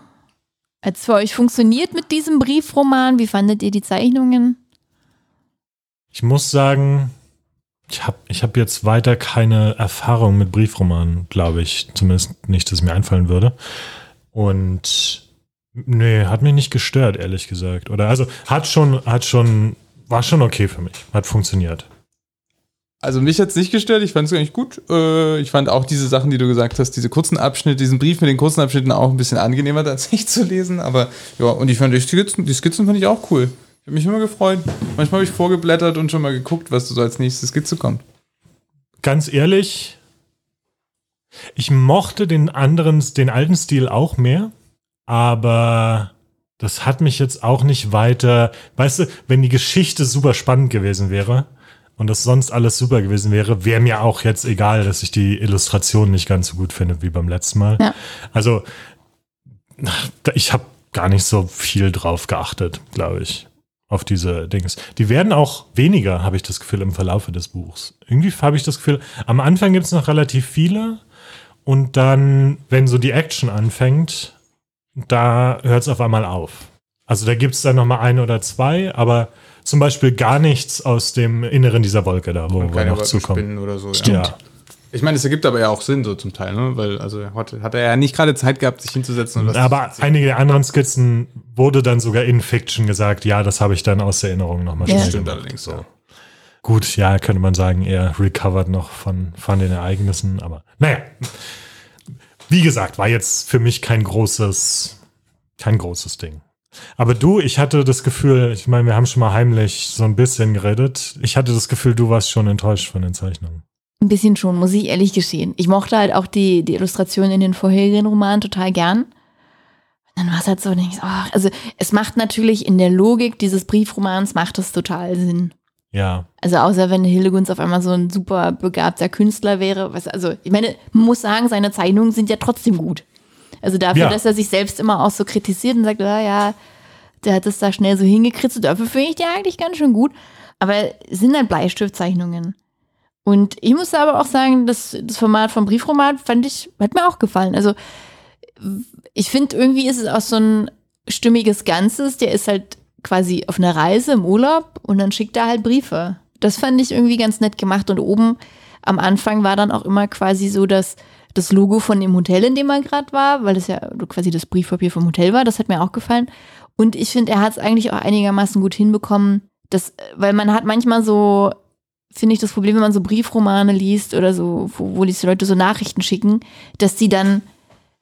Hat es für euch funktioniert mit diesem Briefroman? Wie fandet ihr die Zeichnungen? Ich muss sagen, ich habe ich hab jetzt weiter keine Erfahrung mit Briefromanen, glaube ich. Zumindest nicht, dass es mir einfallen würde. Und nee, hat mich nicht gestört, ehrlich gesagt. Oder also hat schon, hat schon, war schon okay für mich. Hat funktioniert. Also mich hat's nicht gestört, ich fand es eigentlich gut. Äh, ich fand auch diese Sachen, die du gesagt hast, diese kurzen Abschnitte, diesen Brief mit den kurzen Abschnitten auch ein bisschen angenehmer tatsächlich zu lesen. Aber ja, und ich fand die Skizzen, die Skizzen fand ich auch cool. Ich habe mich immer gefreut. Manchmal habe ich vorgeblättert und schon mal geguckt, was so als nächste Skizze kommt. Ganz ehrlich, ich mochte den anderen, den alten Stil auch mehr, aber das hat mich jetzt auch nicht weiter. Weißt du, wenn die Geschichte super spannend gewesen wäre und das sonst alles super gewesen wäre, wäre mir auch jetzt egal, dass ich die Illustration nicht ganz so gut finde wie beim letzten Mal. Ja. Also, ich habe gar nicht so viel drauf geachtet, glaube ich, auf diese Dings. Die werden auch weniger, habe ich das Gefühl, im Verlaufe des Buchs. Irgendwie habe ich das Gefühl, am Anfang gibt es noch relativ viele und dann, wenn so die Action anfängt, da hört es auf einmal auf. Also da gibt es dann nochmal ein oder zwei, aber zum Beispiel gar nichts aus dem Inneren dieser Wolke da, wo wir noch zukommen. Oder so. Stimmt. Ja. Ich meine, es ergibt aber ja auch Sinn so zum Teil, ne? Weil also hat, hat er ja nicht gerade Zeit gehabt, sich hinzusetzen und was Aber zu einige der anderen Skizzen wurde dann sogar in Fiction gesagt, ja, das habe ich dann aus der Erinnerung nochmal Ja. Stimmt gemacht. allerdings, So. ja. Gut, ja, könnte man sagen, er recovered noch von, von den Ereignissen, aber naja. Wie gesagt, war jetzt für mich kein großes, kein großes Ding. Aber du, ich hatte das Gefühl, ich meine, wir haben schon mal heimlich so ein bisschen geredet. Ich hatte das Gefühl, du warst schon enttäuscht von den Zeichnungen. Ein bisschen schon, muss ich ehrlich gestehen. Ich mochte halt auch die, die Illustrationen in den vorherigen Romanen total gern. Dann war es halt so, denk ich, ach, also es macht natürlich in der Logik dieses Briefromans macht es total Sinn. Ja, Also außer wenn Hildegunst auf einmal so ein super begabter Künstler wäre. Was, also ich meine, man muss sagen, seine Zeichnungen sind ja trotzdem gut. Also dafür, Ja. dass er sich selbst immer auch so kritisiert und sagt, ah, ja, der hat es da schnell so hingekritzelt, dafür finde ich die eigentlich ganz schön gut. Aber es sind halt Bleistiftzeichnungen. Und ich muss aber auch sagen, das, das Format vom Briefroman fand ich, hat mir auch gefallen. Also ich finde, irgendwie ist es auch so ein stimmiges Ganzes. Der ist halt quasi auf einer Reise im Urlaub und dann schickt er halt Briefe. Das fand ich irgendwie ganz nett gemacht. Und oben am Anfang war dann auch immer quasi so, dass das Logo von dem Hotel, in dem er gerade war, weil das ja quasi das Briefpapier vom Hotel war, das hat mir auch gefallen. Und ich finde, er hat es eigentlich auch einigermaßen gut hinbekommen, dass, weil man hat manchmal so, finde ich, das Problem, wenn man so Briefromane liest oder so, wo, wo die Leute so Nachrichten schicken, dass die dann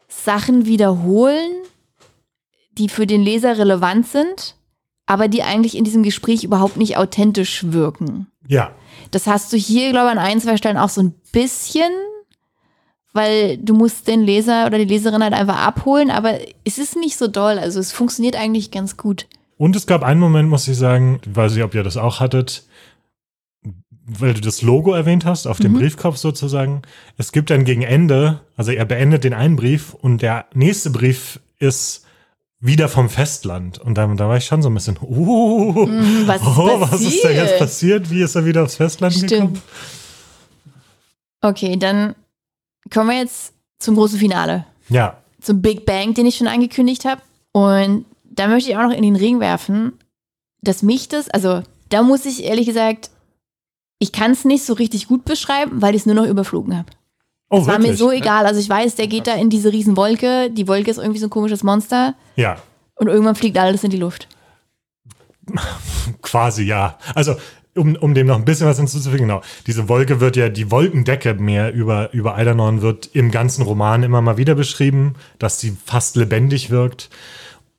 Sachen wiederholen, die für den Leser relevant sind, aber die eigentlich in diesem Gespräch überhaupt nicht authentisch wirken. ja, Das hast du hier, glaube ich, an ein, zwei Stellen auch so ein bisschen, weil du musst den Leser oder die Leserin halt einfach abholen, aber es ist nicht so doll. Also es funktioniert eigentlich ganz gut. Und es gab einen Moment, muss ich sagen, weiß nicht, ob ihr das auch hattet, weil du das Logo erwähnt hast, auf dem Mhm. Briefkopf sozusagen. Es gibt dann gegen Ende, also er beendet den einen Brief und der nächste Brief ist wieder vom Festland. Und da, da war ich schon so ein bisschen, uh, Mhm, was ist oh, was ist denn jetzt passiert? Wie ist er wieder aufs Festland gekommen? Stimmt. Okay, dann kommen wir jetzt zum großen Finale. Ja, Zum Big Bang, den ich schon angekündigt habe. Und da möchte ich auch noch in den Ring werfen, dass mich das, also da muss ich ehrlich gesagt, ich kann es nicht so richtig gut beschreiben, weil ich es nur noch überflogen habe. Oh, Es war mir so egal. Also ich weiß, der geht da in diese riesen Wolke. Die Wolke ist irgendwie so ein komisches Monster. Ja, Und irgendwann fliegt alles in die Luft. quasi ja. Also, um, um dem noch ein bisschen was hinzuzufügen, genau. Diese Wolke wird ja, die Wolkendecke mehr über, über Eidernorn wird im ganzen Roman immer mal wieder beschrieben, dass sie fast lebendig wirkt.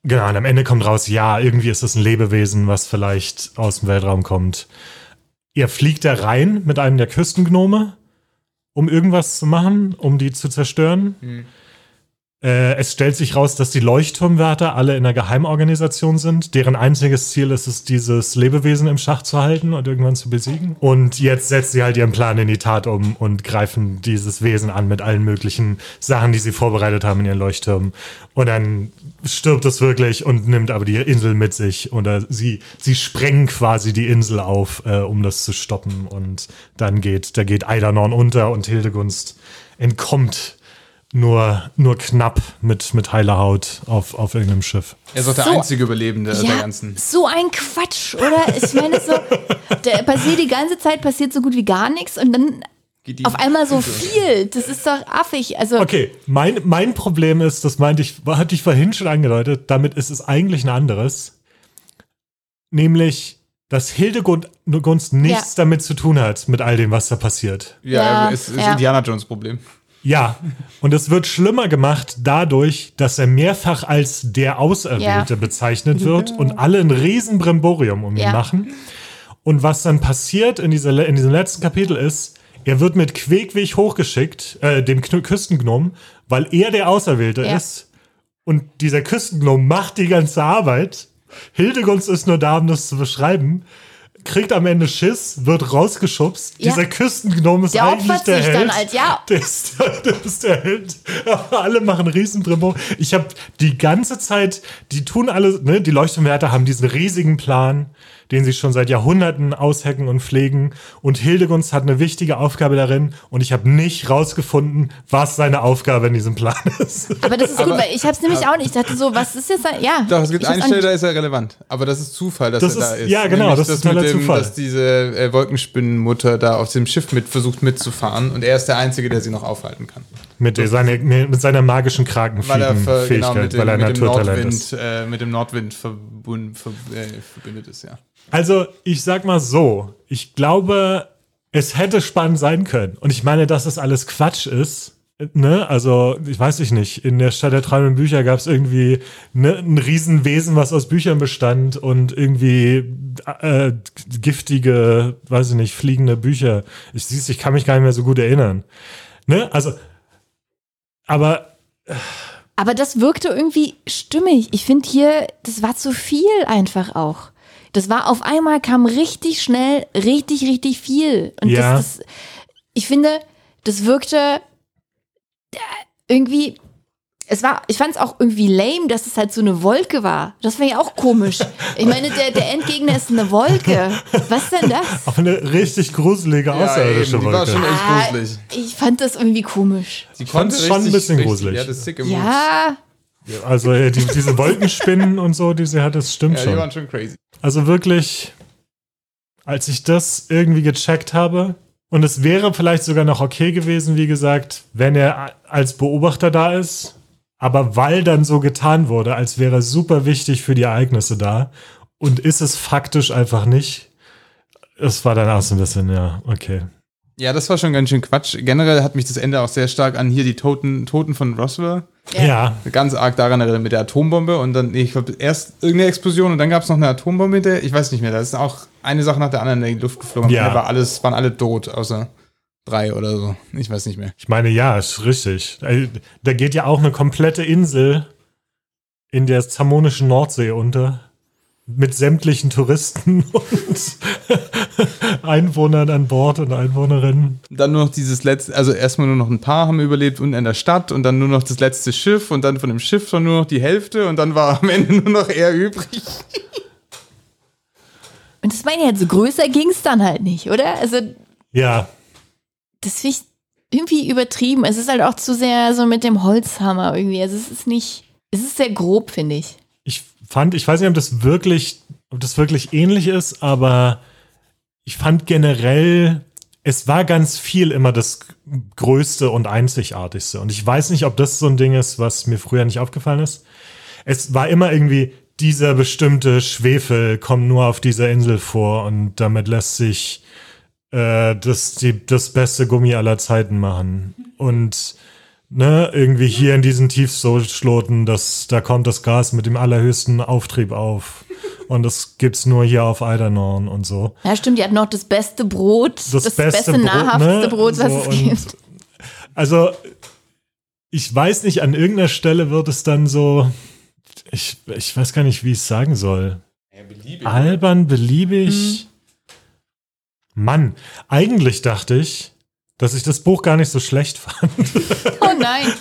Genau, und am Ende kommt raus, ja, irgendwie ist es ein Lebewesen, was vielleicht aus dem Weltraum kommt. Er fliegt da rein mit einem der Küstengnome, um irgendwas zu machen, um die zu zerstören. Äh, es stellt sich raus, dass die Leuchtturmwärter alle in einer Geheimorganisation sind, deren einziges Ziel ist es, dieses Lebewesen im Schach zu halten und irgendwann zu besiegen. Und jetzt setzen sie halt ihren Plan in die Tat um und greifen dieses Wesen an mit allen möglichen Sachen, die sie vorbereitet haben in ihren Leuchttürmen. Und dann stirbt es wirklich und nimmt aber die Insel mit sich. Oder sie, sie sprengen quasi die Insel auf, äh, um das zu stoppen. Und dann geht, da geht Eidanorn unter und Hildegunst entkommt nur, nur knapp mit, mit heiler Haut auf, auf irgendeinem Schiff. Er ist auch der So- einzige Überlebende der Ja, ganzen. so ein Quatsch, oder? Ich meine, so, der passiert die ganze Zeit, passiert so gut wie gar nichts und dann auf einmal so viel. Das ist doch affig. Also, Okay, mein, mein Problem ist, das meinte ich, hatte ich vorhin schon angedeutet, damit ist es eigentlich ein anderes. Nämlich, dass Hildegunst nichts damit zu tun hat, mit all dem, was da passiert. Ja, Ja, es ist ja. Indiana Jones Problem. Ja, und es wird schlimmer gemacht dadurch, dass er mehrfach als der Auserwählte Ja. bezeichnet wird und alle ein riesen Brimborium um ihn Ja. machen. Und was dann passiert in, dieser, in diesem letzten Kapitel ist, er wird mit Quekweg hochgeschickt, äh, dem Küstengnom, weil er der Auserwählte Ja. ist. Und dieser Küstengnom macht die ganze Arbeit. Hildegunst ist nur da, um das zu beschreiben. Kriegt am Ende Schiss, wird rausgeschubst. Ja. Dieser Küstengnom ist Der eigentlich der sich Held. dann als- ja. Der ist, der ist der Held. Aber alle machen Riesenbrimo. Ich habe die ganze Zeit, die tun alle, ne, die Leuchtturmwärter haben diesen riesigen Plan. Den sie schon seit Jahrhunderten aushecken und pflegen. Und Hildegunst hat eine wichtige Aufgabe darin und ich habe nicht rausgefunden, was seine Aufgabe in diesem Plan ist. Aber das ist gut, weil ich habe es nämlich auch nicht. Ich dachte so, was ist jetzt? Ja. Doch, es gibt ich eine hab's auch Stelle, da ist er relevant. Aber das ist Zufall, dass Das er da ist- ist. ja, genau, Nämlich das ist totaler mit dem, Zufall. Dass diese äh, Wolkenspinnenmutter da auf dem Schiff mit versucht mitzufahren und er ist der Einzige, der sie noch aufhalten kann. Mit, seine, mit seiner magischen Weil er, ver, Krakenfliegenfähigkeit, genau, mit dem, weil er mit dem Naturtalent ist. Nordwind, äh, mit dem Nordwind verbund, ver, äh, verbindet ist, ja. Also, ich sag mal so, ich glaube, es hätte spannend sein können. Und ich meine, dass das alles Quatsch ist. Ne? Also, ich weiß ich nicht, in der Stadt der träumenden Bücher gab es irgendwie ne, ein Riesenwesen, was aus Büchern bestand und irgendwie äh, giftige, weiß ich nicht, fliegende Bücher. Ich ich kann mich gar nicht mehr so gut erinnern. Ne? Also, aber Aber das wirkte irgendwie stimmig. Ich finde hier, das war zu viel einfach auch. Das war auf einmal kam richtig schnell, richtig, richtig viel. Und Ja. das, das, ich finde, das wirkte äh, irgendwie. Es war, ich fand es auch irgendwie lame, dass es halt so eine Wolke war. Das war ja auch komisch. Ich meine, der, der Endgegner ist eine Wolke. Was denn das? auch eine richtig gruselige außerirdische eben, die war Wolke. schon echt Ah, gruselig. ich fand das irgendwie komisch. Sie fand's schon ein bisschen gruselig. Ja, das sicke Moves. Ja, Also äh, die, diese Wolkenspinnen und so, die sie hat, das stimmt Ja, die schon. waren schon crazy. Also wirklich, als ich das irgendwie gecheckt habe, und es wäre vielleicht sogar noch okay gewesen, wie gesagt, wenn er als Beobachter da ist, aber weil dann so getan wurde, als wäre er super wichtig für die Ereignisse da, und ist es faktisch einfach nicht. Es war dann auch so ein bisschen, ja, okay. Ja, das war schon ganz schön Quatsch. Generell hat mich das Ende auch sehr stark an hier die Toten, Toten von Roswell Ja. Ja, ganz arg daran erinnert mit der Atombombe und dann, ich glaube, erst irgendeine Explosion und dann gab es noch eine Atombombe mit der, ich weiß nicht mehr, da ist auch eine Sache nach der anderen in die Luft geflogen. Ja. Ende war alles, waren alle tot, außer drei oder so. Ich weiß nicht mehr. ich meine, ja, ist richtig. Äh, Da geht ja auch eine komplette Insel in der zamonischen Nordsee unter. Mit sämtlichen Touristen und Einwohnern an Bord und Einwohnerinnen. Dann nur noch dieses letzte, also erstmal nur noch ein paar haben überlebt unten in der Stadt und dann nur noch das letzte Schiff und dann von dem Schiff war nur noch die Hälfte und dann war am Ende nur noch er übrig. Und das meine ich halt, so größer ging es dann halt nicht, oder? Also, Ja, das finde ich irgendwie übertrieben. Es ist halt auch zu sehr so mit dem Holzhammer irgendwie. Also, es ist nicht, es ist sehr grob, finde ich. ich fand, ich weiß nicht, ob das wirklich, ob das wirklich ähnlich ist, aber ich fand generell, es war ganz viel immer das Größte und Einzigartigste. Und ich weiß nicht, ob das so ein Ding ist, was mir früher nicht aufgefallen ist. Es war immer irgendwie, dieser bestimmte Schwefel kommt nur auf dieser Insel vor und damit lässt sich äh, das, die, das beste Gummi aller Zeiten machen. Und ne, irgendwie hier in diesen Tiefschloten, das, da kommt das Gas mit dem allerhöchsten Auftrieb auf. Und das gibt's nur hier auf Eidernorn und so. Ja, stimmt, die hat noch das beste Brot, das, beste, Brot, nahrhafteste ne? Brot, was So, es gibt. Also, ich weiß nicht, an irgendeiner Stelle wird es dann so, ich, ich weiß gar nicht, wie ich es sagen soll. Albern, beliebig. Mann, eigentlich dachte ich, dass ich das Buch gar nicht so schlecht fand. Oh nein.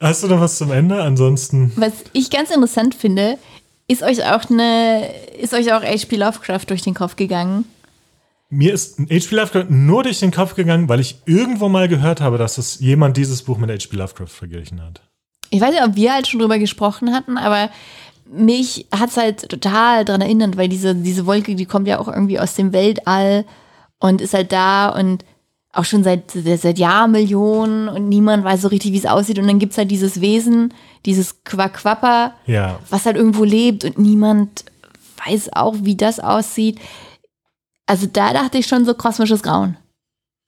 Hast du noch was zum Ende? Ansonsten. Was ich ganz interessant finde, ist euch auch eine, ist euch auch H.P. Lovecraft durch den Kopf gegangen? Mir ist H.P. Lovecraft nur durch den Kopf gegangen, weil ich irgendwo mal gehört habe, dass es jemand dieses Buch mit H.P. Lovecraft verglichen hat. Ich weiß nicht, ob wir halt schon drüber gesprochen hatten, aber mich hat es halt total dran erinnert, weil diese, diese Wolke, die kommt ja auch irgendwie aus dem Weltall und ist halt da und auch schon seit, seit Jahrmillionen und niemand weiß so richtig, wie es aussieht. Und dann gibt es halt dieses Wesen, dieses Quaquapper, Ja. was halt irgendwo lebt und niemand weiß auch, wie das aussieht. Also da dachte ich schon so kosmisches Grauen.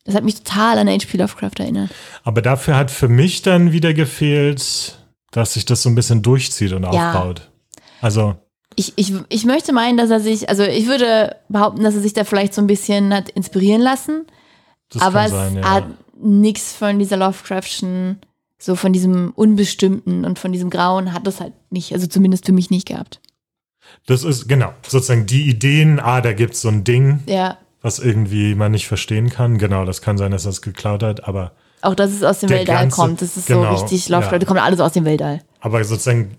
Das hat mich total an H.P. Lovecraft erinnert. Aber dafür hat für mich dann wieder gefehlt, dass sich das so ein bisschen durchzieht und Ja. aufbaut. Also, Ich, ich, ich möchte meinen, dass er sich, also ich würde behaupten, dass er sich da vielleicht so ein bisschen hat inspirieren lassen, das aber es sein, ja. hat nichts von dieser Lovecraftschen, so von diesem Unbestimmten und von diesem Grauen hat es halt nicht, also zumindest für mich nicht gehabt. Das ist, genau, sozusagen die Ideen, ah, da gibt's so ein Ding, Ja, was irgendwie man nicht verstehen kann. Genau, das kann sein, dass er es geklaut hat, aber Auch dass es aus dem Weltall ganze- kommt. Das ist genau, so richtig, läuft ja. Leute, kommt alles aus dem Weltall. Aber sozusagen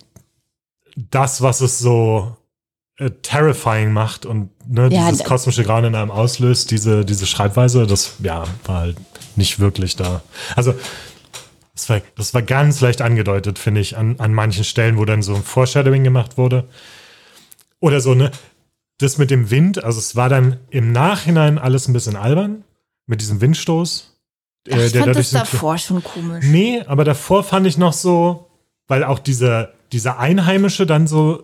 das, was es so äh, terrifying macht und ne, Ja, dieses kosmische Grauen in einem auslöst, diese, diese Schreibweise, das ja, war halt nicht wirklich da. Also das war, das war ganz leicht angedeutet, finde ich, an, an manchen Stellen, wo dann so ein Foreshadowing gemacht wurde. Oder so, ne? Das mit dem Wind, also es war dann im Nachhinein alles ein bisschen albern, mit diesem Windstoß. Ach, äh, ich der fand das davor schon komisch. Nee, aber davor fand ich noch so, weil auch dieser, dieser Einheimische dann so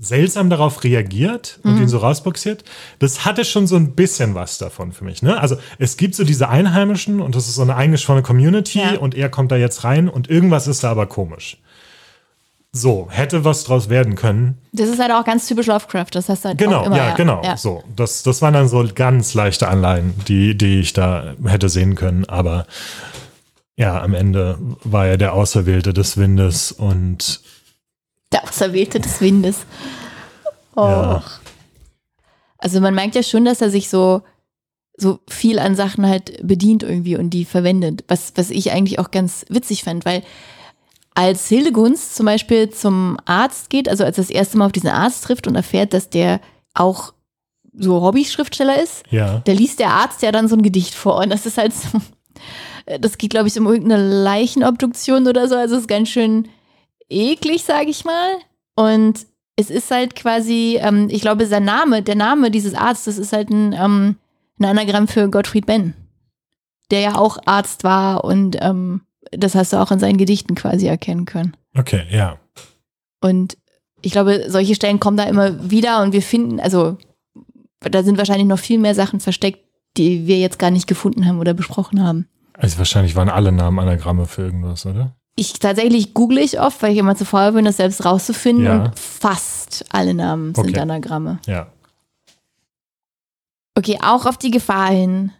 seltsam darauf reagiert und Mhm. ihn so rausboxiert. Das hatte schon so ein bisschen was davon für mich. Ne? Also es gibt so diese Einheimischen und das ist so eine eingeschworene Community Ja. und er kommt da jetzt rein und irgendwas ist da aber komisch. So, hätte was draus werden können. Das ist halt auch ganz typisch Lovecraft. Das heißt halt Genau, immer, ja, genau. Ja. So, das, das waren dann so ganz leichte Anleihen, die, die ich da hätte sehen können. Aber ja, am Ende war er der Auserwählte des Windes und Der Auserwählte des Windes. Oh. Ja. Also man merkt ja schon, dass er sich so, so viel an Sachen halt bedient irgendwie und die verwendet. Was, was ich eigentlich auch ganz witzig fand, weil als Hildegunst zum Beispiel zum Arzt geht, also als er das erste Mal auf diesen Arzt trifft und erfährt, dass der auch so Hobby-Schriftsteller ist, ja, da liest der Arzt ja dann so ein Gedicht vor. Und das ist halt so, das geht glaube ich um irgendeine Leichenobduktion oder so, also es ist ganz schön eklig, sage ich mal. Und es ist halt quasi, ähm, ich glaube, sein Name, der Name dieses Arztes ist halt ein, ähm, ein Anagramm für Gottfried Benn, der ja auch Arzt war und ähm, das hast du auch in seinen Gedichten quasi erkennen können. okay, ja. Und ich glaube, solche Stellen kommen da immer wieder und wir finden, also da sind wahrscheinlich noch viel mehr Sachen versteckt, die wir jetzt gar nicht gefunden haben oder besprochen haben. Also wahrscheinlich waren alle Namen Anagramme für irgendwas, oder? Ich tatsächlich google ich oft, weil ich immer zu faul bin, das selbst rauszufinden Ja. und fast alle Namen sind Okay. Anagramme. Ja. Okay, auch auf die Gefahr hin,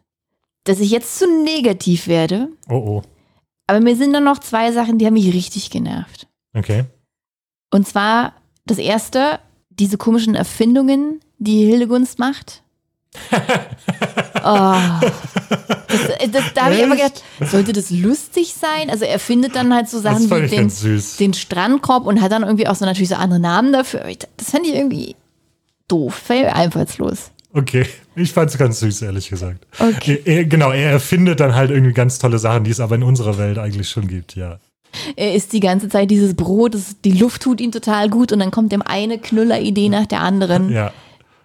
dass ich jetzt zu negativ werde. Oh, oh. Aber mir sind dann noch zwei Sachen, die haben mich richtig genervt. Okay. Und zwar das erste, diese komischen Erfindungen, die Hildegunst macht. oh. das, das, da habe ich aber gedacht, sollte das lustig sein? Also er findet dann halt so Sachen wie den, den Strandkorb und hat dann irgendwie auch so natürlich so andere Namen dafür. Das fand ich irgendwie doof, einfallslos. Okay, ich fand es ganz süß, ehrlich gesagt. Okay. Er, er, genau, er erfindet dann halt irgendwie ganz tolle Sachen, die es aber in unserer Welt eigentlich schon gibt, ja. Er isst die ganze Zeit dieses Brot, das, die Luft tut ihm total gut und dann kommt ihm eine Knüller-Idee nach der anderen. Ja.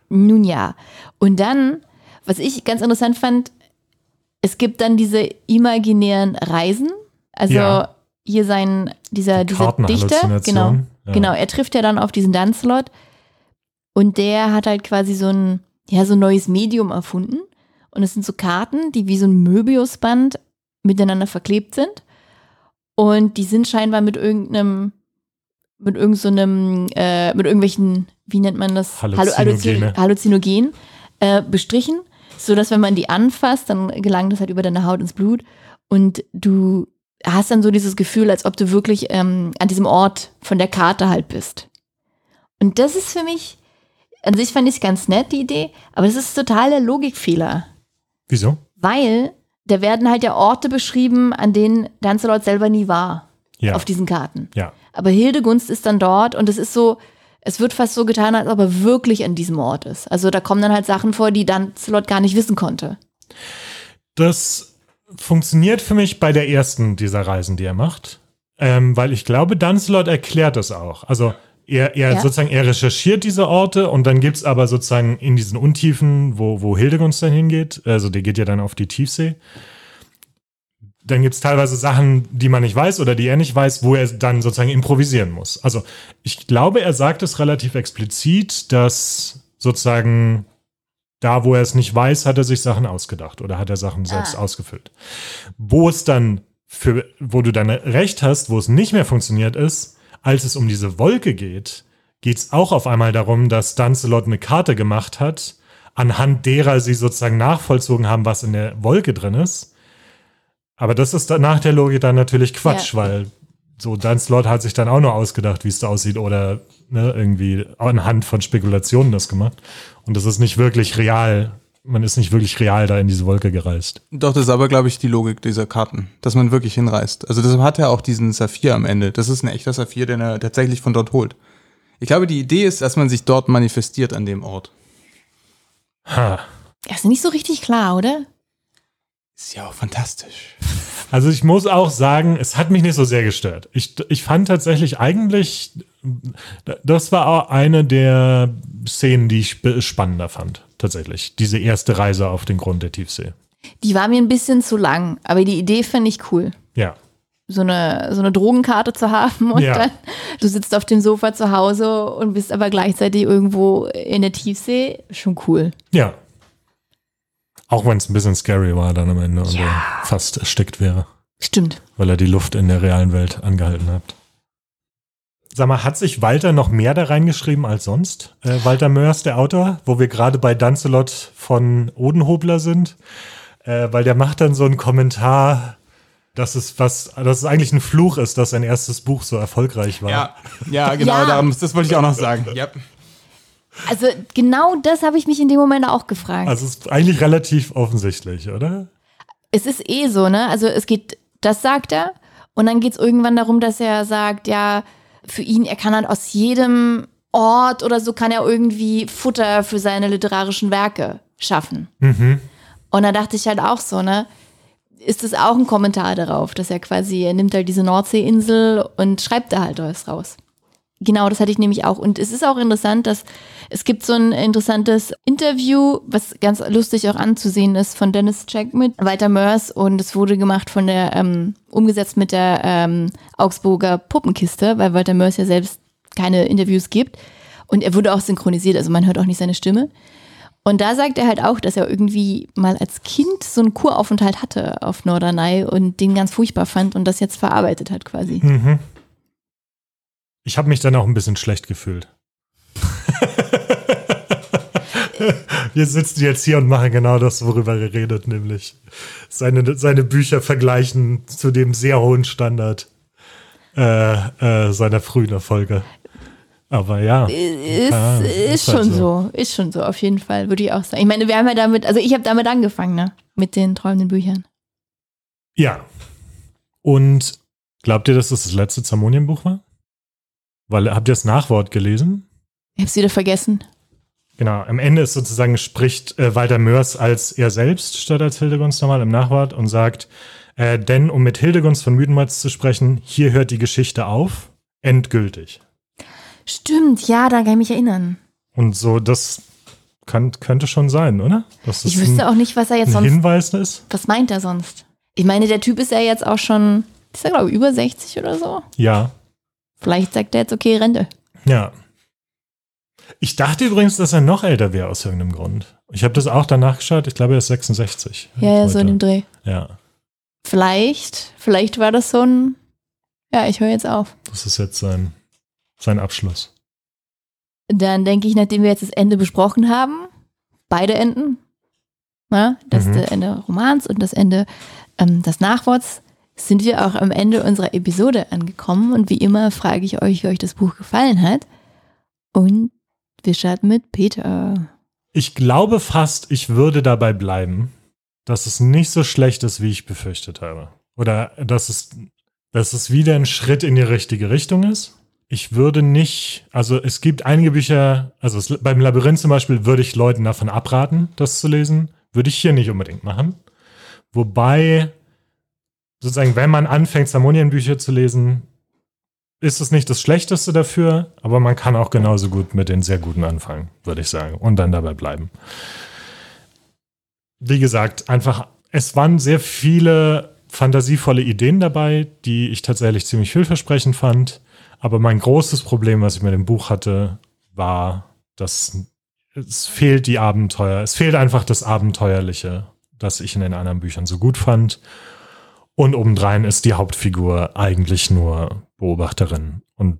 Nun ja. Und dann, was ich ganz interessant fand, es gibt dann diese imaginären Reisen. Also Ja. hier sein, dieser, dieser Dichter, genau, Ja. genau, er trifft ja dann auf diesen Dancelot und der hat halt quasi so ein, ja, so ein neues Medium erfunden. Und es sind so Karten, die wie so ein Möbiusband miteinander verklebt sind. Und die sind scheinbar mit irgendeinem, mit irgend so einem, äh, mit irgendwelchen, wie nennt man das? Hallu- Halluzinogene. Halluzinogen äh, bestrichen, so dass wenn man die anfasst, dann gelangt das halt über deine Haut ins Blut und du hast dann so dieses Gefühl, als ob du wirklich ähm, an diesem Ort von der Karte halt bist. Und das ist für mich, an sich fand ich es ganz nett, die Idee, aber das ist total der Logikfehler, Wieso? weil da werden halt ja Orte beschrieben, an denen Lancelot selber nie war, Ja. auf diesen Karten. ja. Aber Hildegunst ist dann dort und es ist so, es wird fast so getan, als ob er wirklich an diesem Ort ist. Also da kommen dann halt Sachen vor, die Lancelot gar nicht wissen konnte. Das funktioniert für mich bei der ersten dieser Reisen, die er macht. Ähm, weil ich glaube, Dunslot erklärt es auch. Also er, er Ja. sozusagen, er recherchiert diese Orte und dann gibt es aber sozusagen in diesen Untiefen, wo, wo Hildegunst dann hingeht, also der geht ja dann auf die Tiefsee, dann gibt es teilweise Sachen, die man nicht weiß oder die er nicht weiß, wo er dann sozusagen improvisieren muss. Also ich glaube, er sagt es relativ explizit, dass sozusagen da, wo er es nicht weiß, hat er sich Sachen ausgedacht oder hat er Sachen selbst Ah. ausgefüllt. Wo es dann für, wo du dann recht hast, wo es nicht mehr funktioniert ist, als es um diese Wolke geht, geht es auch auf einmal darum, dass Dancelot eine Karte gemacht hat, anhand derer sie sozusagen nachvollzogen haben, was in der Wolke drin ist. Aber das ist nach der Logik dann natürlich Quatsch, Ja. weil so Dancelot hat sich dann auch nur ausgedacht, wie es da aussieht oder ne, irgendwie anhand von Spekulationen das gemacht. Und das ist nicht wirklich real man ist nicht wirklich real da in diese Wolke gereist. Doch, das ist aber, glaube ich, die Logik dieser Karten, dass man wirklich hinreist. Also deshalb hat er auch diesen Saphir am Ende. Das ist ein echter Saphir, den er tatsächlich von dort holt. Ich glaube, die Idee ist, dass man sich dort manifestiert an dem Ort. Ha. Das ist nicht so richtig klar, oder? Ist ja auch fantastisch. Also ich muss auch sagen, es hat mich nicht so sehr gestört. Ich, ich fand tatsächlich eigentlich, das war auch eine der Szenen, die ich sp- spannender fand. Tatsächlich. Diese erste Reise auf den Grund der Tiefsee. Die war mir ein bisschen zu lang, aber die Idee finde ich cool. Ja. So eine, so eine Drogenkarte zu haben und Ja. dann du sitzt auf dem Sofa zu Hause und bist aber gleichzeitig irgendwo in der Tiefsee. Schon cool. Ja. Auch wenn es ein bisschen scary war dann am Ende und er fast erstickt wäre, Stimmt. weil er die Luft in der realen Welt angehalten hat. Sag mal, hat sich Walter noch mehr da reingeschrieben als sonst? Äh, Walter Mörs, der Autor, wo wir gerade bei Dancelot von Odenhobler sind, äh, weil der macht dann so einen Kommentar, dass es was, dass es eigentlich ein Fluch ist, dass sein erstes Buch so erfolgreich war. Ja, ja, genau, Ja. darum, das wollte ich auch noch sagen. Ja. Also genau das habe ich mich in dem Moment auch gefragt. Also es ist eigentlich relativ offensichtlich, oder? es ist eh so, ne? Also es geht, das sagt er. Und dann geht es irgendwann darum, dass er sagt, ja, für ihn, er kann halt aus jedem Ort oder so kann er irgendwie Futter für seine literarischen Werke schaffen. Mhm. Und da dachte ich halt auch so, ne? Ist es auch ein Kommentar darauf, dass er quasi, er nimmt halt diese Nordseeinsel und schreibt da halt was raus. Genau, das hatte ich nämlich auch. Und es ist auch interessant, dass es gibt so ein interessantes Interview, was ganz lustig auch anzusehen ist, von Dennis Check mit Walter Mörs und es wurde gemacht von der, ähm, umgesetzt mit der ähm, Augsburger Puppenkiste, weil Walter Mörs ja selbst keine Interviews gibt. Und er wurde auch synchronisiert, also man hört auch nicht seine Stimme. Und da sagt er halt auch, dass er irgendwie mal als Kind so einen Kuraufenthalt hatte auf Norderney und den ganz furchtbar fand und das jetzt verarbeitet hat quasi. Mhm. Ich habe mich dann auch ein bisschen schlecht gefühlt. Wir sitzen jetzt hier und machen genau das, worüber er redet, nämlich seine, seine Bücher vergleichen zu dem sehr hohen Standard äh, äh, seiner frühen Erfolge. Aber ja. Ist, Ja, ist, ist halt schon so. so. ist schon so, auf jeden Fall, würde ich auch sagen. Ich meine, wir haben ja damit, also ich habe damit angefangen, ne? Mit den träumenden Büchern. Ja. Und glaubt ihr, dass das das letzte Zamonien-Buch war? Weil, habt ihr das Nachwort gelesen? Ich hab's wieder vergessen. Genau, am Ende ist sozusagen spricht äh, Walter Mörs als er selbst statt als Hildegunst nochmal im Nachwort und sagt, äh, denn um mit Hildegunst von Müdenmatz zu sprechen, hier hört die Geschichte auf, endgültig. Stimmt, ja, da kann ich mich erinnern. Und so, das kann, könnte schon sein, oder? Ich wüsste ein, auch nicht, was er jetzt sonst, Hinweis ist. was meint er sonst? Ich meine, der Typ ist ja jetzt auch schon, ist er glaube ich über 60 oder so. Ja, Vielleicht sagt er jetzt, okay, Rente. ja. Ich dachte übrigens, dass er noch älter wäre aus irgendeinem Grund. Ich habe das auch danach geschaut, ich glaube, er ist 66. Ja, ja, so in dem Dreh. Ja, Vielleicht, vielleicht war das so ein, ja, ich höre jetzt auf. das ist jetzt sein, sein Abschluss. Dann denke ich, nachdem wir jetzt das Ende besprochen haben, beide Enden, na, das Mhm. Ende Romans und das Ende ähm, des Nachworts, sind wir auch am Ende unserer Episode angekommen. Und wie immer frage ich euch, wie euch das Buch gefallen hat. Und wir starten mit Peter. Ich glaube fast, ich würde dabei bleiben, dass es nicht so schlecht ist, wie ich befürchtet habe. Oder dass es, dass es wieder ein Schritt in die richtige Richtung ist. Ich würde nicht, also es gibt einige Bücher, also es, beim Labyrinth zum Beispiel würde ich Leuten davon abraten, das zu lesen. Würde ich hier nicht unbedingt machen. Wobei, sozusagen, wenn man anfängt, Samonien-Bücher zu lesen, ist es nicht das Schlechteste dafür, aber man kann auch genauso gut mit den sehr guten anfangen, würde ich sagen, und dann dabei bleiben. Wie gesagt, einfach, es waren sehr viele fantasievolle Ideen dabei, die ich tatsächlich ziemlich vielversprechend fand. Aber mein großes Problem, was ich mit dem Buch hatte, war, dass es fehlt die Abenteuer. Es fehlt einfach das Abenteuerliche, das ich in den anderen Büchern so gut fand. Und obendrein ist die Hauptfigur eigentlich nur Beobachterin. Und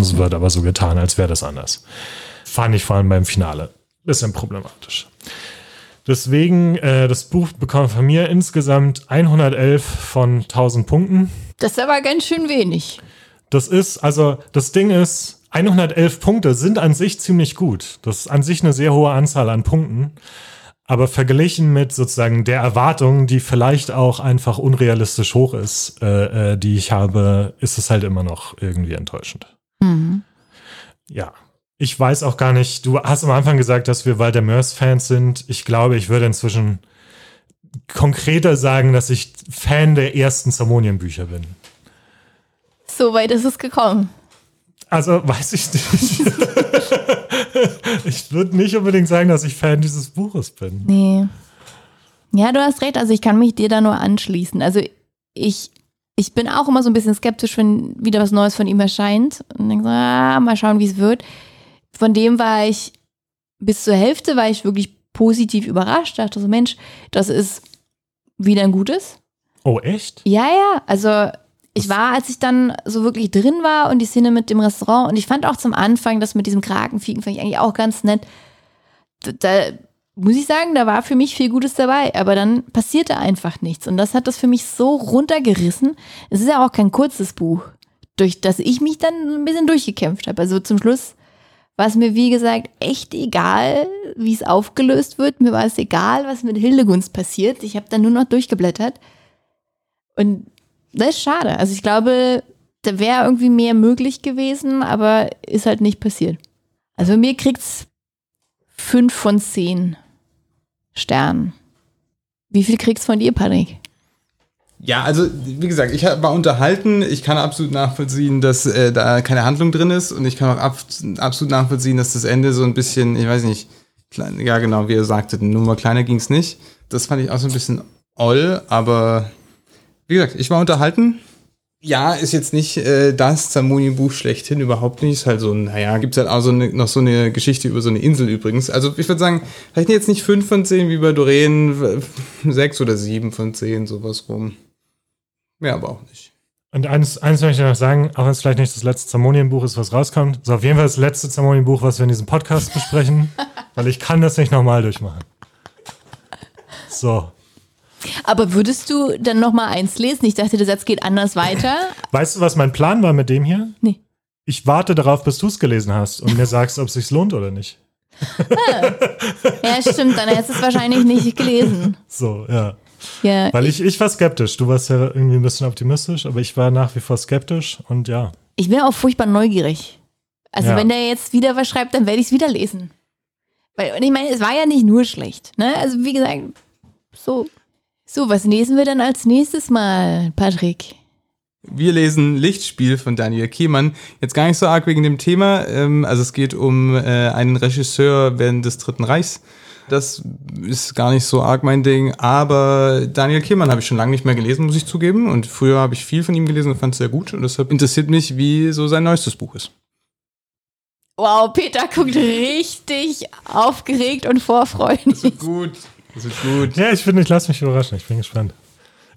es wird aber so getan, als wäre das anders. Fand ich vor allem beim Finale. Bisschen problematisch. Deswegen, äh, das Buch bekommt von mir insgesamt 111 von 1000 Punkten. Das ist aber ganz schön wenig. Das ist, also das Ding ist, 111 Punkte sind an sich ziemlich gut. Das ist an sich eine sehr hohe Anzahl an Punkten. Aber verglichen mit sozusagen der Erwartung, die vielleicht auch einfach unrealistisch hoch ist, äh, äh, die ich habe, ist es halt immer noch irgendwie enttäuschend. Mhm. Ja. Ich weiß auch gar nicht, du hast am Anfang gesagt, dass wir Walter Mörs-Fans sind. Ich glaube, ich würde inzwischen konkreter sagen, dass ich Fan der ersten Zamonien-Bücher bin. So weit ist es gekommen. Also weiß ich nicht. ich würde nicht unbedingt sagen, dass ich Fan dieses Buches bin. Nee. Ja, du hast recht. Also ich kann mich dir da nur anschließen. Also ich, ich bin auch immer so ein bisschen skeptisch, wenn wieder was Neues von ihm erscheint. Und denke so, ah, mal schauen, wie es wird. Von dem war ich bis zur Hälfte war ich wirklich positiv überrascht. Dachte so, Mensch, das ist wieder ein gutes. Oh, echt? Ja, ja. Also ich war, als ich dann so wirklich drin war und die Szene mit dem Restaurant und ich fand auch zum Anfang das mit diesem Krakenfiegen fand ich eigentlich auch ganz nett. Da, da muss ich sagen, da war für mich viel Gutes dabei, aber dann passierte einfach nichts und das hat das für mich so runtergerissen. Es ist ja auch kein kurzes Buch, durch das ich mich dann ein bisschen durchgekämpft habe. Also zum Schluss war es mir, wie gesagt, echt egal, wie es aufgelöst wird. Mir war es egal, was mit Hildegunst passiert. Ich habe dann nur noch durchgeblättert. Und das ist schade. Also ich glaube, da wäre irgendwie mehr möglich gewesen, aber ist halt nicht passiert. Also mir kriegt's fünf von zehn Sternen. Wie viel kriegst von dir, Patrick? Ja, also wie gesagt, ich war unterhalten. Ich kann absolut nachvollziehen, dass äh, da keine Handlung drin ist und ich kann auch ab, absolut nachvollziehen, dass das Ende so ein bisschen, ich weiß nicht, klein, ja genau, wie ihr sagtet, nur mal kleiner ging's nicht. Das fand ich auch so ein bisschen oll, aber wie gesagt, ich war unterhalten. Ja, ist jetzt nicht äh, das Zamoni-Buch schlechthin, überhaupt nicht. Ist halt so ein, naja, gibt's halt auch so eine, noch so eine Geschichte über so eine Insel übrigens. Also ich würde sagen, vielleicht jetzt nicht fünf von zehn wie bei Doreen, sechs oder sieben von zehn, sowas rum. Mehr aber auch nicht. Und eins, eins möchte ich noch sagen, auch wenn es vielleicht nicht das letzte Zamonienbuch ist, was rauskommt, ist auf jeden Fall das letzte Zamonienbuch, was wir in diesem Podcast besprechen, weil ich kann das nicht nochmal durchmachen. So. Aber würdest du dann noch mal eins lesen? Ich dachte, der Satz geht anders weiter. Weißt du, was mein Plan war mit dem hier? Nee. Ich warte darauf, bis du es gelesen hast und mir sagst, ob es sich lohnt oder nicht. Ja, stimmt. Dann hättest du es wahrscheinlich nicht gelesen. So, ja. Ja, Weil ich, ich war skeptisch. Du warst ja irgendwie ein bisschen optimistisch, aber ich war nach wie vor skeptisch und ja. ich bin auch furchtbar neugierig. Also Ja. wenn der jetzt wieder was schreibt, dann werde ich es wieder lesen. Weil, und ich meine, es war ja nicht nur schlecht. Ne? Also wie gesagt, so. So, was lesen wir dann als nächstes Mal, Patrick? Wir lesen Lichtspiel von Daniel Kiemann. Jetzt gar nicht so arg wegen dem Thema. Ähm, also es geht um äh, einen Regisseur während des Dritten Reichs. Das ist gar nicht so arg mein Ding. Aber Daniel Kiemann habe ich schon lange nicht mehr gelesen, muss ich zugeben. Und früher habe ich viel von ihm gelesen und fand es sehr gut. Und deshalb interessiert mich, wie so sein neuestes Buch ist. Wow, Peter guckt richtig aufgeregt und vorfreudig. gut. Das wird gut. Ja, ich finde, ich lasse mich überraschen. Ich bin gespannt.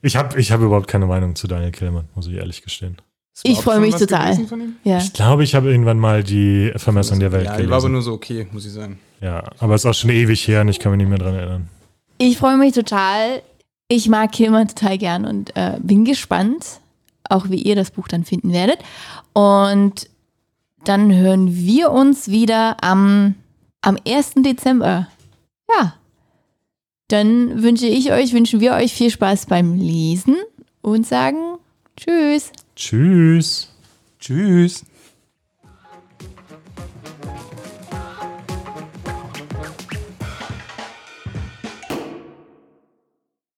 Ich habe ich hab überhaupt keine Meinung zu Daniel Killmann, muss ich ehrlich gestehen. Ich freue mich total. Ja. Ich glaube, ich habe irgendwann mal die Vermessung der Welt Ja, die war aber gelesen. nur so okay, muss ich sagen. Ja, aber es ist auch schon ewig her und ich kann mich nicht mehr dran erinnern. Ich freue mich total. Ich mag Kilmer total gern und äh, bin gespannt, auch wie ihr das Buch dann finden werdet. Und dann hören wir uns wieder am, am 1. Dezember. Ja. Dann wünsche ich euch, wünschen wir euch viel Spaß beim Lesen und sagen Tschüss. Tschüss. Tschüss.